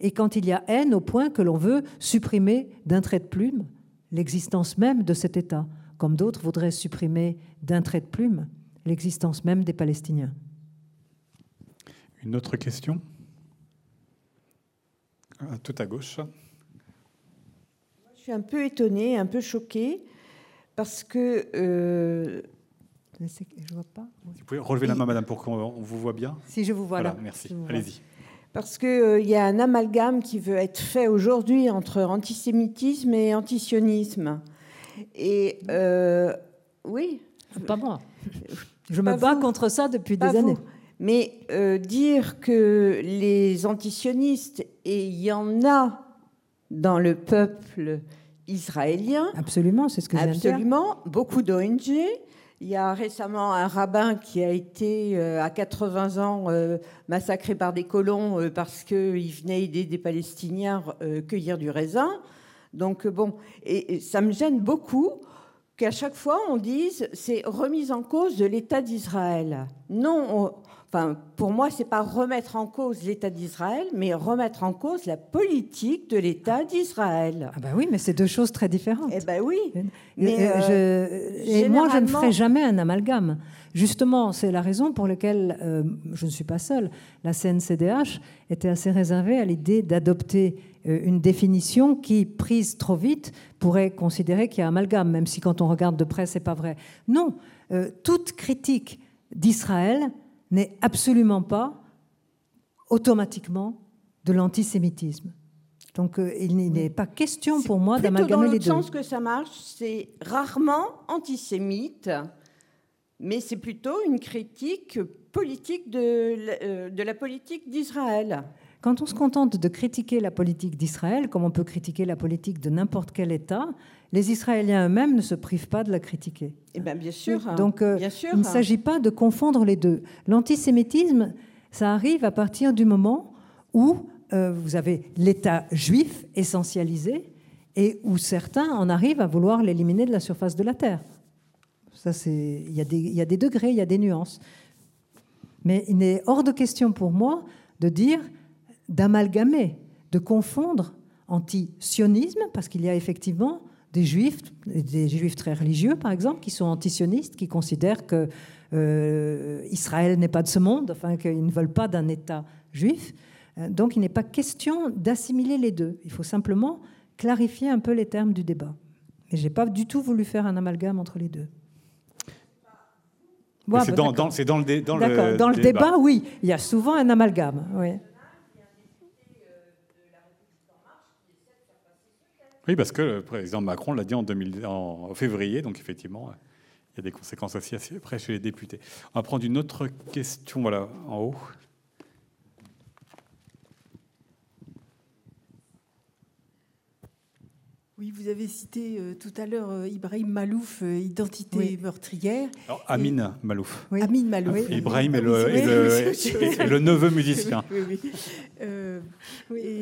et quand il y a haine au point que l'on veut supprimer d'un trait de plume l'existence même de cet État, comme d'autres voudraient supprimer d'un trait de plume l'existence même des Palestiniens. Une autre question Tout à gauche. Je suis un peu étonnée, un peu choquée, parce que euh, je vois pas. Vous pouvez relever la main, madame, pour qu'on vous voit bien? Si je vous vois là. Merci. Allez-y. Parce qu'il euh, il y a un amalgame qui veut être fait aujourd'hui entre antisémitisme et antisionisme. Et euh, oui. Pas moi. Je me bats contre ça depuis des années. Mais euh, dire que les antisionistes, et il y en a dans le peuple israélien. Absolument, c'est ce que Absolument, beaucoup d'ONG, il y a récemment un rabbin qui a été euh, à 80 ans euh, massacré par des colons parce qu'il venait aider des Palestiniens à cueillir du raisin. Donc bon, et, ça me gêne beaucoup qu'à chaque fois on dise c'est remise en cause de l'État d'Israël. Non, Enfin, pour moi, c'est pas remettre en cause l'État d'Israël, mais remettre en cause la politique de l'État d'Israël. Ah ben oui, mais c'est deux choses très différentes. Eh ben oui. Mais euh, et moi, je ne ferai jamais un amalgame. Justement, c'est la raison pour laquelle euh, je ne suis pas seule. La CNCDH était assez réservée à l'idée d'adopter euh, une définition qui, prise trop vite, pourrait considérer qu'il y a amalgame, même si quand on regarde de près, c'est pas vrai. Non, toute critique d'Israël n'est absolument pas automatiquement de l'antisémitisme. Donc euh, il n'est pas question pour moi d'amalgamer les deux. Dans le sens que ça marche, c'est rarement antisémite, mais c'est plutôt une critique politique de, euh, de la politique d'Israël. Quand on se contente de critiquer la politique d'Israël, comme on peut critiquer la politique de n'importe quel État, les Israéliens eux-mêmes ne se privent pas de la critiquer. Eh bien, bien sûr. Donc, euh, bien sûr. il ne s'agit pas de confondre les deux. L'antisémitisme, ça arrive à partir du moment où euh, vous avez l'État juif essentialisé et où certains en arrivent à vouloir l'éliminer de la surface de la terre. Ça, c'est il y, a des, il y a des degrés, il y a des nuances. Mais il n'est hors de question pour moi de dire d'amalgamer, de confondre anti-sionisme, parce qu'il y a effectivement des juifs, des juifs très religieux par exemple, qui sont anti-sionistes, qui considèrent que euh, Israël n'est pas de ce monde, enfin qu'ils ne veulent pas d'un État juif. Euh, donc il n'est pas question d'assimiler les deux. Il faut simplement clarifier un peu les termes du débat. Mais je n'ai pas du tout voulu faire un amalgame entre les deux. c'est dans, dans, dans, le, dans le, dans le débat. oui. Il y a souvent un amalgame. Oui. Oui, parce que le président Macron l'a dit en, 2000, en, février, donc effectivement, il y a des conséquences aussi assez près chez les députés. On va prendre une autre question, en haut. Oui, vous avez cité euh, tout à l'heure euh, Ibrahim Malouf, euh, identité meurtrière. Alors, Amin Malouf. Oui. Amin Malouf. Ibrahim est le, neveu musicien. et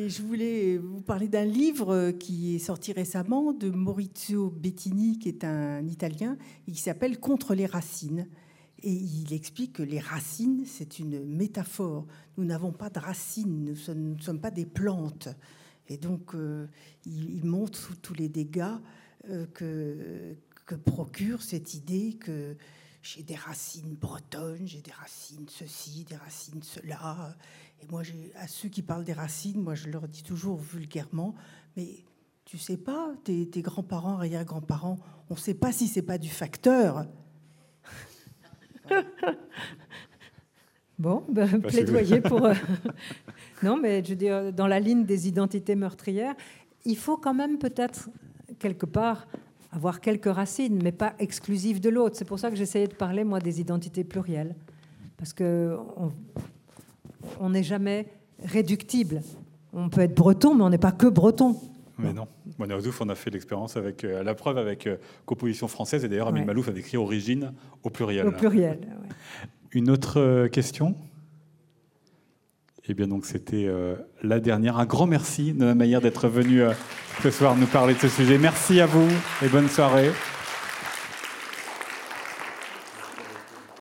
je voulais vous parler d'un livre qui est sorti récemment de Maurizio Bettini, qui est un Italien, et qui s'appelle Contre les racines. Et il explique que les racines, c'est une métaphore. Nous n'avons pas de racines, nous ne sommes pas des plantes. Et donc, euh, il, montre tous les dégâts euh, que, que procure cette idée que j'ai des racines bretonnes, j'ai des racines ceci, des racines cela. Et moi, à ceux qui parlent des racines, moi, je leur dis toujours vulgairement, mais tu sais pas, tes, grands-parents, arrière-grands-parents, on ne sait pas si c'est pas du facteur. bon, ben, plaidoyer pour. Non, mais je veux dire, dans la ligne des identités meurtrières, il faut quand même peut-être quelque part avoir quelques racines, mais pas exclusives de l'autre. C'est pour ça que j'essayais de parler, moi, des identités plurielles. Parce que on n'est jamais réductible. On peut être breton, mais on n'est pas que breton. Mais non. Moi, on a fait l'expérience avec euh, la preuve avec euh, composition française, et d'ailleurs, Amin Malouf avait écrit origine au pluriel. Au pluriel. Une autre euh, question? Eh bien, donc, c'était euh, la dernière. Un grand merci, Nona Maillard, d'être venu euh, ce soir nous parler de ce sujet. Merci à vous et bonne soirée.